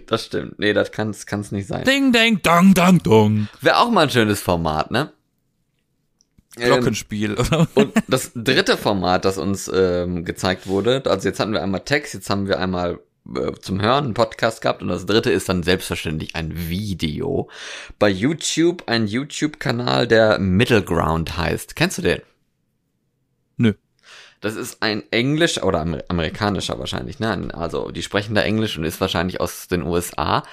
Das stimmt. Nee, das kann's, kann's nicht sein. Ding, ding, dong, dong, dong. Wäre auch mal ein schönes Format, ne? Glockenspiel, oder? Und das dritte Format, das uns ähm, gezeigt wurde, also jetzt hatten wir einmal Text, jetzt haben wir einmal äh, zum Hören einen Podcast gehabt und das dritte ist dann selbstverständlich ein Video. Bei YouTube, ein YouTube-Kanal, der Middle Ground heißt. Kennst du den? Das ist ein Englisch oder Amer amerikanischer wahrscheinlich, ne? Also die sprechen da Englisch und ist wahrscheinlich aus den USA.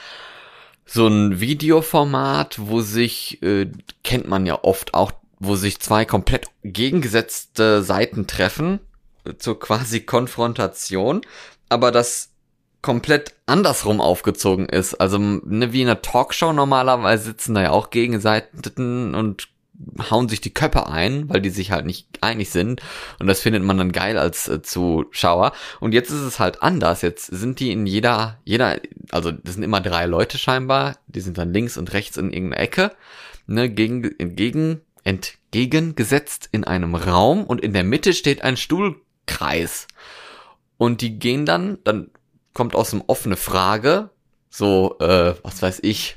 So ein Videoformat, wo sich, äh, kennt man ja oft auch, wo sich zwei komplett gegengesetzte Seiten treffen, äh, zur quasi Konfrontation, aber das komplett andersrum aufgezogen ist. Also ne, wie in einer Talkshow normalerweise sitzen da ja auch Gegenseiten und hauen sich die Köpfe ein, weil die sich halt nicht einig sind. Und das findet man dann geil als äh, Zuschauer. Und jetzt ist es halt anders. Jetzt sind die in jeder, jeder, also das sind immer drei Leute scheinbar. Die sind dann links und rechts in irgendeiner Ecke, ne, gegen, entgegen, entgegengesetzt in einem Raum und in der Mitte steht ein Stuhlkreis. Und die gehen dann, dann kommt aus dem offene Frage, so, äh, was weiß ich,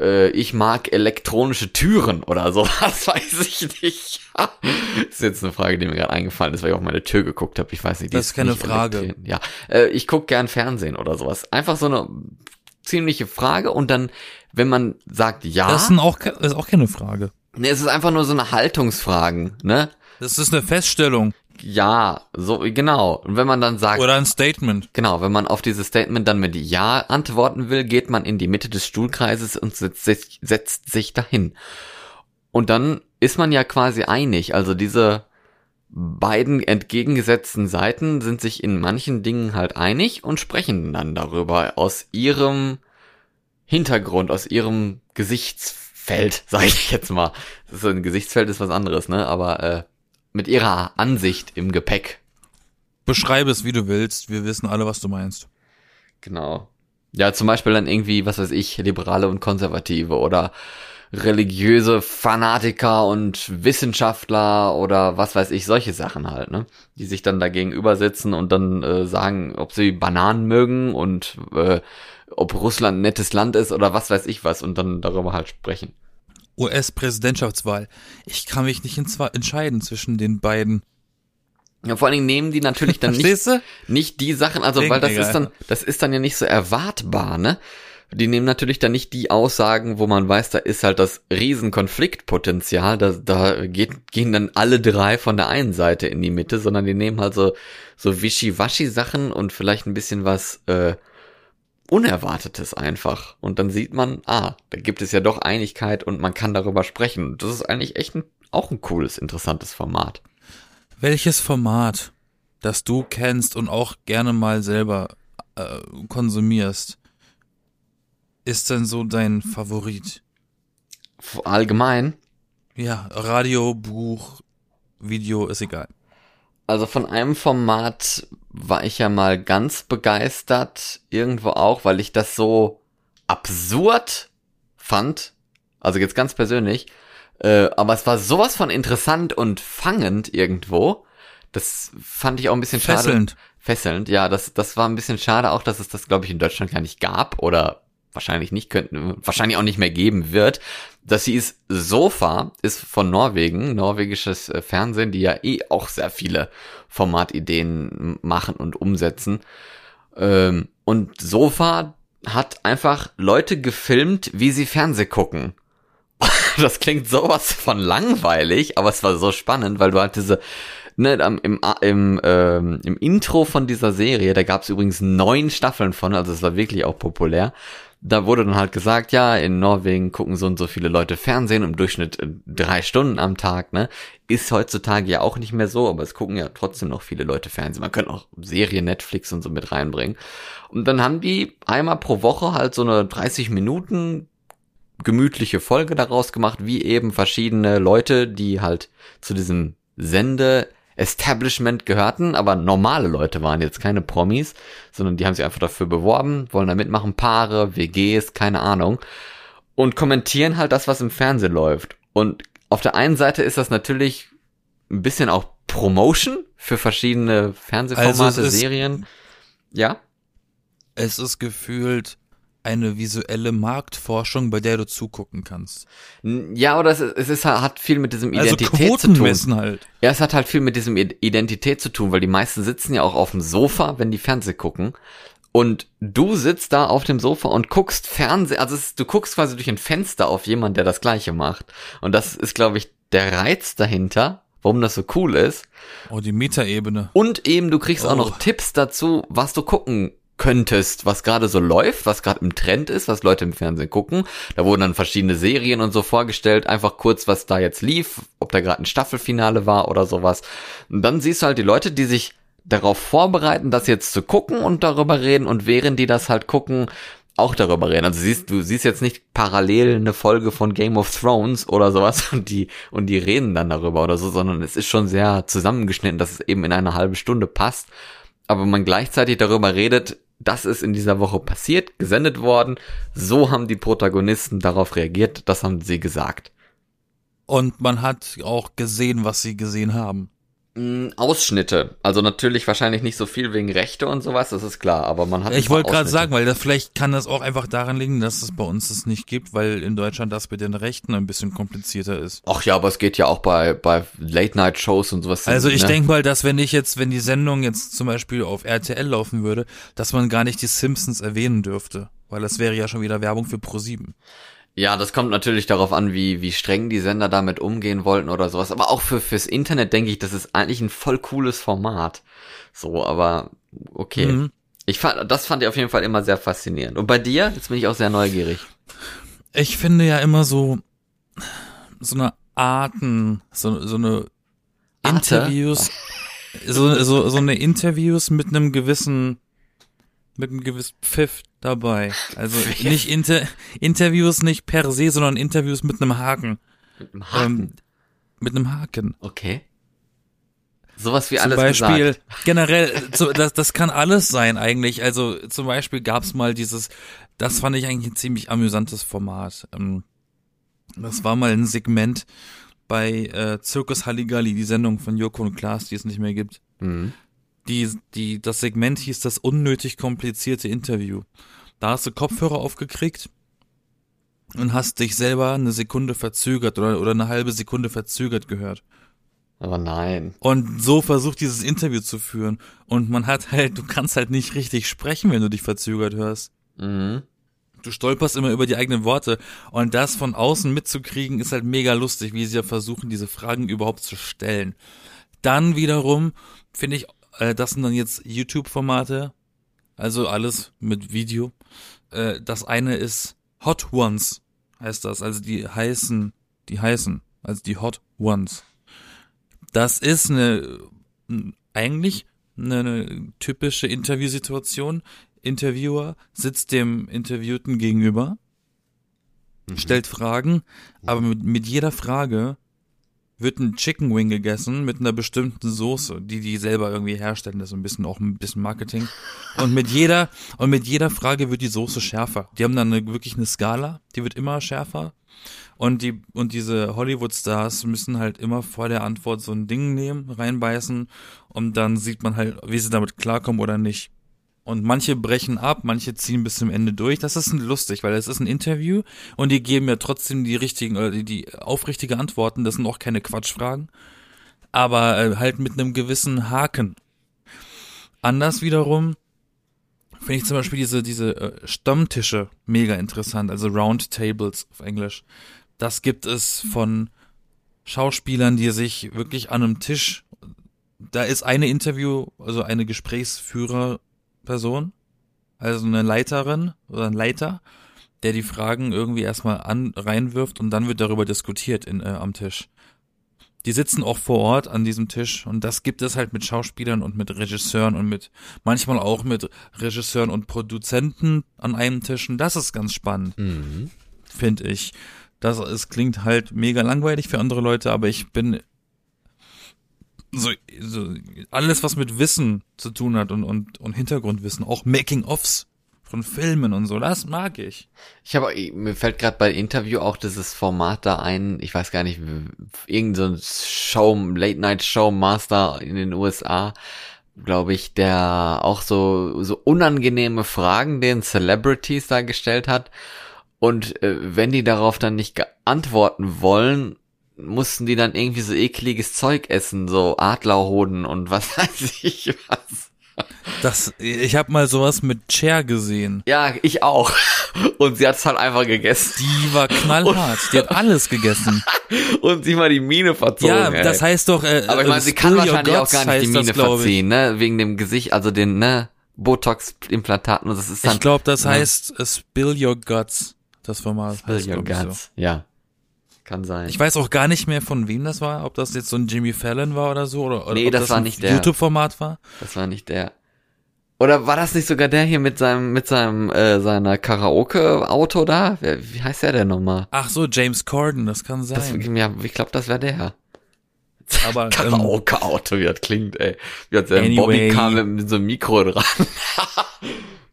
äh, ich mag elektronische Türen oder so, was weiß ich nicht. das ist jetzt eine Frage, die mir gerade eingefallen ist, weil ich auf meine Tür geguckt habe. Ich weiß nicht. Die das ist keine Frage. Ja, äh, ich guck gern Fernsehen oder sowas. Einfach so eine ziemliche Frage und dann, wenn man sagt ja. Das ist auch, das ist auch keine Frage. Nee, es ist einfach nur so eine Haltungsfragen, ne? Das ist eine Feststellung. Ja, so genau. Und wenn man dann sagt oder ein Statement. Genau, wenn man auf dieses Statement dann mit ja antworten will, geht man in die Mitte des Stuhlkreises und setzt sich, setzt sich dahin. Und dann ist man ja quasi einig. Also diese beiden entgegengesetzten Seiten sind sich in manchen Dingen halt einig und sprechen dann darüber aus ihrem Hintergrund, aus ihrem Gesichtsfeld, sage ich jetzt mal. Das ist ein Gesichtsfeld ist was anderes, ne? Aber äh, mit ihrer Ansicht im Gepäck. Beschreibe es, wie du willst. Wir wissen alle, was du meinst. Genau. Ja, zum Beispiel dann irgendwie, was weiß ich, Liberale und Konservative oder religiöse Fanatiker und Wissenschaftler oder was weiß ich, solche Sachen halt, ne? Die sich dann dagegen übersetzen und dann äh, sagen, ob sie Bananen mögen und äh, ob Russland ein nettes Land ist oder was weiß ich was und dann darüber halt sprechen. US-Präsidentschaftswahl. Ich kann mich nicht entscheiden zwischen den beiden. Ja, vor allen Dingen nehmen die natürlich dann nicht, nicht die Sachen, also Wegen weil das egal. ist dann, das ist dann ja nicht so erwartbar, ne? Die nehmen natürlich dann nicht die Aussagen, wo man weiß, da ist halt das Riesenkonfliktpotenzial, da, da geht, gehen dann alle drei von der einen Seite in die Mitte, sondern die nehmen halt so, so Wischiwaschi-Sachen und vielleicht ein bisschen was, äh, Unerwartetes einfach. Und dann sieht man, ah, da gibt es ja doch Einigkeit und man kann darüber sprechen. Und das ist eigentlich echt ein, auch ein cooles, interessantes Format. Welches Format, das du kennst und auch gerne mal selber äh, konsumierst, ist denn so dein Favorit? Allgemein? Ja, Radio, Buch, Video, ist egal. Also von einem Format war ich ja mal ganz begeistert, irgendwo auch, weil ich das so absurd fand. Also jetzt ganz persönlich. Äh, aber es war sowas von interessant und fangend irgendwo. Das fand ich auch ein bisschen Fesselnd. schade. Fesselnd. Ja, das, das war ein bisschen schade auch, dass es das, glaube ich, in Deutschland gar nicht gab oder wahrscheinlich nicht könnten, wahrscheinlich auch nicht mehr geben wird. Das hieß Sofa, ist von Norwegen, norwegisches äh, Fernsehen, die ja eh auch sehr viele Formatideen machen und umsetzen. Ähm, und Sofa hat einfach Leute gefilmt, wie sie Fernseh gucken. Das klingt sowas von langweilig, aber es war so spannend, weil du halt diese ne, im, im, ähm, im Intro von dieser Serie, da gab es übrigens neun Staffeln von, also es war wirklich auch populär da wurde dann halt gesagt, ja, in Norwegen gucken so und so viele Leute Fernsehen, im Durchschnitt äh, drei Stunden am Tag, ne? Ist heutzutage ja auch nicht mehr so, aber es gucken ja trotzdem noch viele Leute Fernsehen. Man könnte auch Serien, Netflix und so mit reinbringen. Und dann haben die einmal pro Woche halt so eine 30 Minuten gemütliche Folge daraus gemacht, wie eben verschiedene Leute, die halt zu diesem Sende Establishment gehörten, aber normale Leute waren jetzt keine Promis, sondern die haben sich einfach dafür beworben, wollen da mitmachen, Paare, WGs, keine Ahnung, und kommentieren halt das, was im Fernsehen läuft. Und auf der einen Seite ist das natürlich ein bisschen auch Promotion für verschiedene Fernsehformate, also Serien. Ja? Es ist gefühlt eine visuelle Marktforschung, bei der du zugucken kannst. Ja, oder es, es ist, hat viel mit diesem Also Identität zu tun. Halt. Ja, es hat halt viel mit diesem Identität zu tun, weil die meisten sitzen ja auch auf dem Sofa, wenn die Fernseh gucken. Und du sitzt da auf dem Sofa und guckst Fernseh, also es, du guckst quasi durch ein Fenster auf jemanden, der das Gleiche macht. Und das ist, glaube ich, der Reiz dahinter, warum das so cool ist. Oh, die Metaebene. Und eben, du kriegst auch Oh. noch Tipps dazu, was du gucken könntest, was gerade so läuft, was gerade im Trend ist, was Leute im Fernsehen gucken. Da wurden dann verschiedene Serien und so vorgestellt, einfach kurz, was da jetzt lief, ob da gerade ein Staffelfinale war oder sowas. Und dann siehst du halt die Leute, die sich darauf vorbereiten, das jetzt zu gucken und darüber reden und während die das halt gucken, auch darüber reden. Also siehst, du siehst jetzt nicht parallel eine Folge von Game of Thrones oder sowas und die, und die reden dann darüber oder so, sondern es ist schon sehr zusammengeschnitten, dass es eben in eine halbe Stunde passt. Aber man gleichzeitig darüber redet, das ist in dieser Woche passiert, gesendet worden. So haben die Protagonisten darauf reagiert, das haben sie gesagt. Und man hat auch gesehen, was sie gesehen haben. Mm, Ausschnitte. Also natürlich wahrscheinlich nicht so viel wegen Rechte und sowas, das ist klar, aber man hat. Ich wollte gerade sagen, weil das vielleicht kann das auch einfach daran liegen, dass es bei uns es nicht gibt, weil in Deutschland das mit den Rechten ein bisschen komplizierter ist. Ach ja, aber es geht ja auch bei, bei Late-Night-Shows und sowas. Also ich ne? denke mal, dass wenn ich jetzt, wenn die Sendung jetzt zum Beispiel auf RTL laufen würde, dass man gar nicht die Simpsons erwähnen dürfte, weil das wäre ja schon wieder Werbung für Pro7. Ja, das kommt natürlich darauf an, wie, wie streng die Sender damit umgehen wollten oder sowas. Aber auch für, fürs Internet denke ich, das ist eigentlich ein voll cooles Format. So, aber okay. Mhm. Ich fand, das fand ich auf jeden Fall immer sehr faszinierend. Und bei dir? Jetzt bin ich auch sehr neugierig. Ich finde ja immer so so eine Arten, so, so eine Arte? Interviews, so, so, so eine Interviews mit einem gewissen, mit einem gewissen Pfiff dabei. Also nicht Inter Interviews nicht per se, sondern Interviews mit einem Haken. Mit dem Haken. Ähm, mit einem Haken. okay. Sowas wie Zum alles Beispiel gesagt. generell, so, das, das kann alles sein eigentlich. Also zum Beispiel gab's mal dieses, das fand ich eigentlich ein ziemlich amüsantes Format. Ähm, Das war mal ein Segment bei äh, Zirkus Halligalli, die Sendung von Joko und Klaas, die es nicht mehr gibt. Mhm. Die, die, das Segment hieß das unnötig komplizierte Interview. Da hast du Kopfhörer aufgekriegt und hast dich selber eine Sekunde verzögert oder, oder eine halbe Sekunde verzögert gehört. Aber nein. Und so versucht dieses Interview zu führen. Und man hat halt, du kannst halt nicht richtig sprechen, wenn du dich verzögert hörst. Mhm. Du stolperst immer über die eigenen Worte. Und das von außen mitzukriegen, ist halt mega lustig, wie sie ja versuchen, diese Fragen überhaupt zu stellen. Dann wiederum finde ich, äh, das sind dann jetzt YouTube-Formate, also alles mit Video. Äh, das eine ist Hot Ones, heißt das, also die heißen, die heißen, also die Hot Ones. Das ist eine, eigentlich eine, eine typische Interviewsituation. Interviewer sitzt dem Interviewten gegenüber, stellt Fragen, aber mit, mit jeder Frage wird ein Chicken Wing gegessen mit einer bestimmten Soße, die die selber irgendwie herstellen. Das ist ein bisschen auch ein bisschen Marketing. Und mit jeder und mit jeder Frage wird die Soße schärfer. Die haben dann eine, wirklich eine Skala, die wird immer schärfer. Und die und diese Hollywood Stars müssen halt immer vor der Antwort so ein Ding nehmen, reinbeißen und dann sieht man halt, wie sie damit klarkommen oder nicht. Und manche brechen ab, manche ziehen bis zum Ende durch. Das ist lustig, weil es ist ein Interview und die geben ja trotzdem die richtigen oder die, die aufrichtige Antworten. Das sind auch keine Quatschfragen, aber äh, halt mit einem gewissen Haken. Anders wiederum finde ich zum Beispiel diese diese äh, Stammtische mega interessant, also Round Tables auf Englisch. Das gibt es von Schauspielern, die sich wirklich an einem Tisch, da ist eine Interview, also eine Gesprächsführerperson, also eine Leiterin oder ein Leiter, der die Fragen irgendwie erstmal an reinwirft und dann wird darüber diskutiert in, äh, am Tisch. Die sitzen auch vor Ort an diesem Tisch und das gibt es halt mit Schauspielern und mit Regisseuren und mit manchmal auch mit Regisseuren und Produzenten an einem Tisch und das ist ganz spannend Mhm. finde ich. Das es klingt halt mega langweilig für andere Leute, aber ich bin so, so alles, was mit Wissen zu tun hat und, und, und Hintergrundwissen, auch Making-ofs von Filmen und so, das mag ich. Ich habe, mir fällt gerade bei Interview auch dieses Format da ein, ich weiß gar nicht, irgendein Show, Late-Night-Show-Master in den USA, glaube ich, der auch so, so unangenehme Fragen den Celebrities da gestellt hat. Und äh, wenn die darauf dann nicht geantworten wollen, mussten die dann irgendwie so ekliges Zeug essen, so Adlerhoden und was weiß ich was. Das, ich habe mal sowas mit Cher gesehen. Ja, ich auch. Und sie hat es halt einfach gegessen. Die war knallhart. Die hat alles gegessen. Und sie mal die Mine verzogen. Ja, ey. das heißt doch. Äh, Aber ich meine, äh, sie kann wahrscheinlich auch Guts gar nicht die Mine das, verziehen, ne? Wegen dem Gesicht, also den, ne? Botox-Implantaten und das ist dann. Ich glaube, das Ja. heißt äh, Spill Your Guts. Das Format. Spill heißt, your ich, so. guts. Ja. Kann sein. Ich weiß auch gar nicht mehr, von wem das war, ob das jetzt so ein Jimmy Fallon war oder so, oder, oder Nee, ob das das, war ein nicht der. YouTube-Format war. Das war nicht der. Oder war das nicht sogar der hier mit seinem, mit seinem, äh, seiner Karaoke-Auto da? Wer, wie heißt der denn nochmal? Ach so, James Corden, das kann Das, sein. ja, ich glaube, das wäre der. Aber ähm, Karaoke-Auto, wie das klingt, ey. Wie hat der Anyway. Bobby kam mit so einem Mikro dran.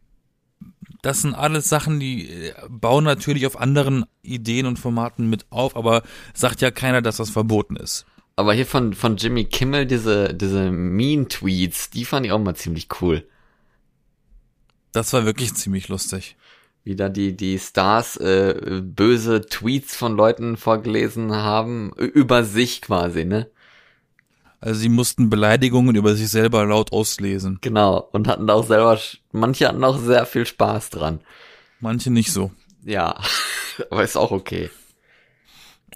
das sind alles Sachen, die äh, bauen natürlich auf anderen Ideen und Formaten mit auf, aber sagt ja keiner, dass das verboten ist. Aber hier von, von Jimmy Kimmel, diese, diese Mean-Tweets, die fand ich auch mal ziemlich cool. Das war wirklich ziemlich lustig. Wie da die, die Stars äh, böse Tweets von Leuten vorgelesen haben, über sich quasi, ne? Also sie mussten Beleidigungen über sich selber laut auslesen. Genau. Und hatten da auch selber, manche hatten auch sehr viel Spaß dran. Manche nicht so. Ja. Aber ist auch okay.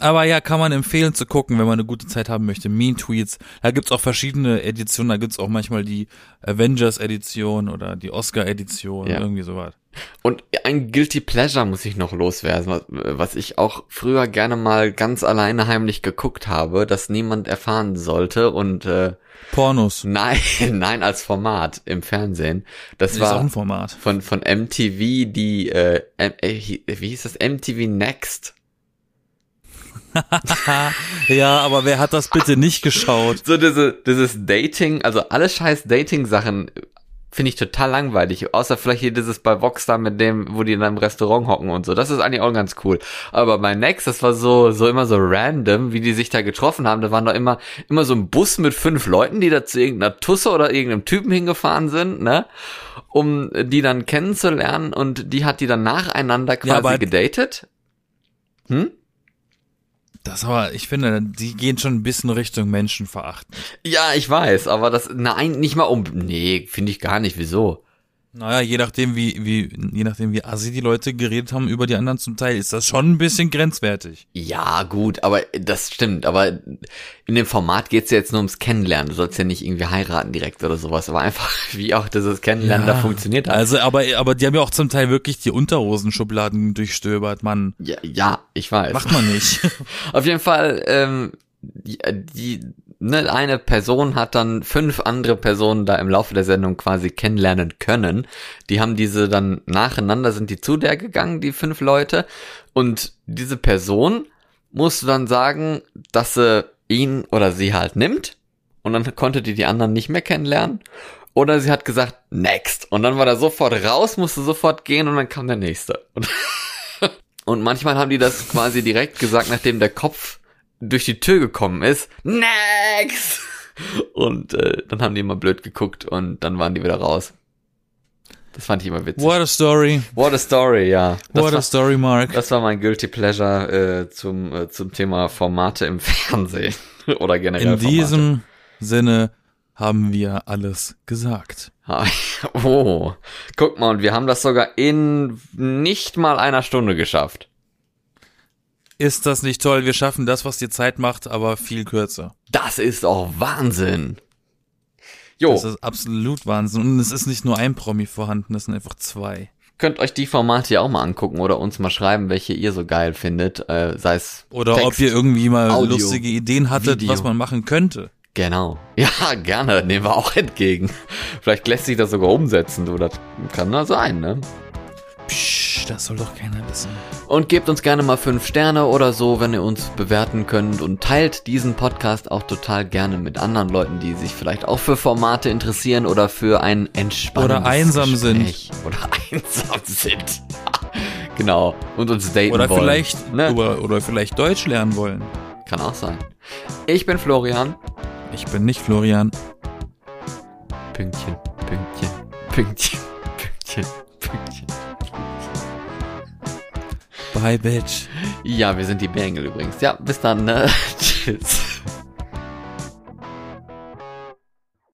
Aber ja, kann man empfehlen zu gucken, wenn man eine gute Zeit haben möchte. Mean Tweets. Da gibt's auch verschiedene Editionen. Da gibt's auch manchmal die Avengers-Edition oder die Oscar-Edition, Ja. irgendwie sowas. Und ein Guilty Pleasure muss ich noch loswerden, was, was ich auch früher gerne mal ganz alleine heimlich geguckt habe, das niemand erfahren sollte und äh, Pornos. nein, nein als Format im Fernsehen. Das Das ist auch war ein Format. von von MTV die äh, äh, wie hieß das MTV Next. ja, aber wer hat das bitte nicht geschaut? So diese dieses Dating, also alle scheiß Dating Sachen finde ich total langweilig, außer vielleicht hier dieses bei Vox da mit dem, wo die in einem Restaurant hocken und so. Das ist eigentlich auch ganz cool. Aber bei Next, das war so so immer so random, wie die sich da getroffen haben. Da waren doch immer immer so ein Bus mit fünf Leuten, die da zu irgendeiner Tusse oder irgendeinem Typen hingefahren sind, ne? Um die dann kennenzulernen und die hat die dann nacheinander quasi aber- gedatet. Hm? Das aber, ich finde, die gehen schon ein bisschen Richtung Menschenverachten. Ja, ich weiß, aber das nein, nicht mal um nee, finde ich gar nicht, wieso? Naja, je nachdem, wie, wie, je nachdem, wie assi die Leute geredet haben über die anderen zum Teil, ist das schon ein bisschen grenzwertig. Ja, gut, aber das stimmt. Aber in dem Format geht's ja jetzt nur ums Kennenlernen. Du sollst ja nicht irgendwie heiraten direkt oder sowas. Aber einfach, wie auch dieses Kennenlernen da funktioniert hat. Also, aber, aber die haben ja auch zum Teil wirklich die Unterhosenschubladen durchstöbert, Mann. ja, ja, ich weiß. Macht man nicht. Auf jeden Fall, ähm, die, die ne, eine Person hat dann fünf andere Personen da im Laufe der Sendung quasi kennenlernen können. Die haben diese dann nacheinander, sind die zu der gegangen, die fünf Leute. Und diese Person musste dann sagen, dass sie ihn oder sie halt nimmt. Und dann konnte die die anderen nicht mehr kennenlernen. Oder sie hat gesagt, next. Und dann war der sofort raus, musste sofort gehen und dann kam der nächste. Und, und manchmal haben die das quasi direkt gesagt, nachdem der Kopf durch die Tür gekommen ist. Next! Und äh, dann haben die immer blöd geguckt und dann waren die wieder raus. Das fand ich immer witzig. What a story. What a story, ja. Das What a war, story, Mark. das war mein Guilty Pleasure äh, zum, äh, zum Thema Formate im Fernsehen. Oder generell In Formate. diesem Sinne haben wir alles gesagt. Oh, guck mal, und wir haben das sogar in nicht mal einer Stunde geschafft. Ist das nicht toll? Wir schaffen das, was die Zeit macht, aber viel kürzer. Das ist auch Wahnsinn. Jo, Das ist absolut Wahnsinn. Und es ist nicht nur ein Promi vorhanden, es sind einfach zwei. könnt euch die Formate ja auch mal angucken oder uns mal schreiben, welche ihr so geil findet, äh, sei es Oder Text, ob ihr irgendwie mal Audio, lustige Ideen hattet, Video. was man machen könnte. Genau. Ja, gerne, nehmen wir auch entgegen. Vielleicht lässt sich das sogar umsetzen, du, das kann da sein, ne? Psch, das soll doch keiner wissen. Und gebt uns gerne mal fünf Sterne oder so, wenn ihr uns bewerten könnt und teilt diesen Podcast auch total gerne mit anderen Leuten, die sich vielleicht auch für Formate interessieren oder für ein entspannendes Oder einsam Gespräch. Oder einsam sind. genau. Und uns daten Oder wollen. vielleicht, Ne? oder, oder vielleicht Deutsch lernen wollen. Kann auch sein. Ich bin Florian. Ich bin nicht Florian. Pünktchen, Pünktchen, Pünktchen, Pünktchen, Pünktchen. Bye, Bitch. Ja, wir sind die Bengel übrigens. Ja, bis dann, ne? Tschüss.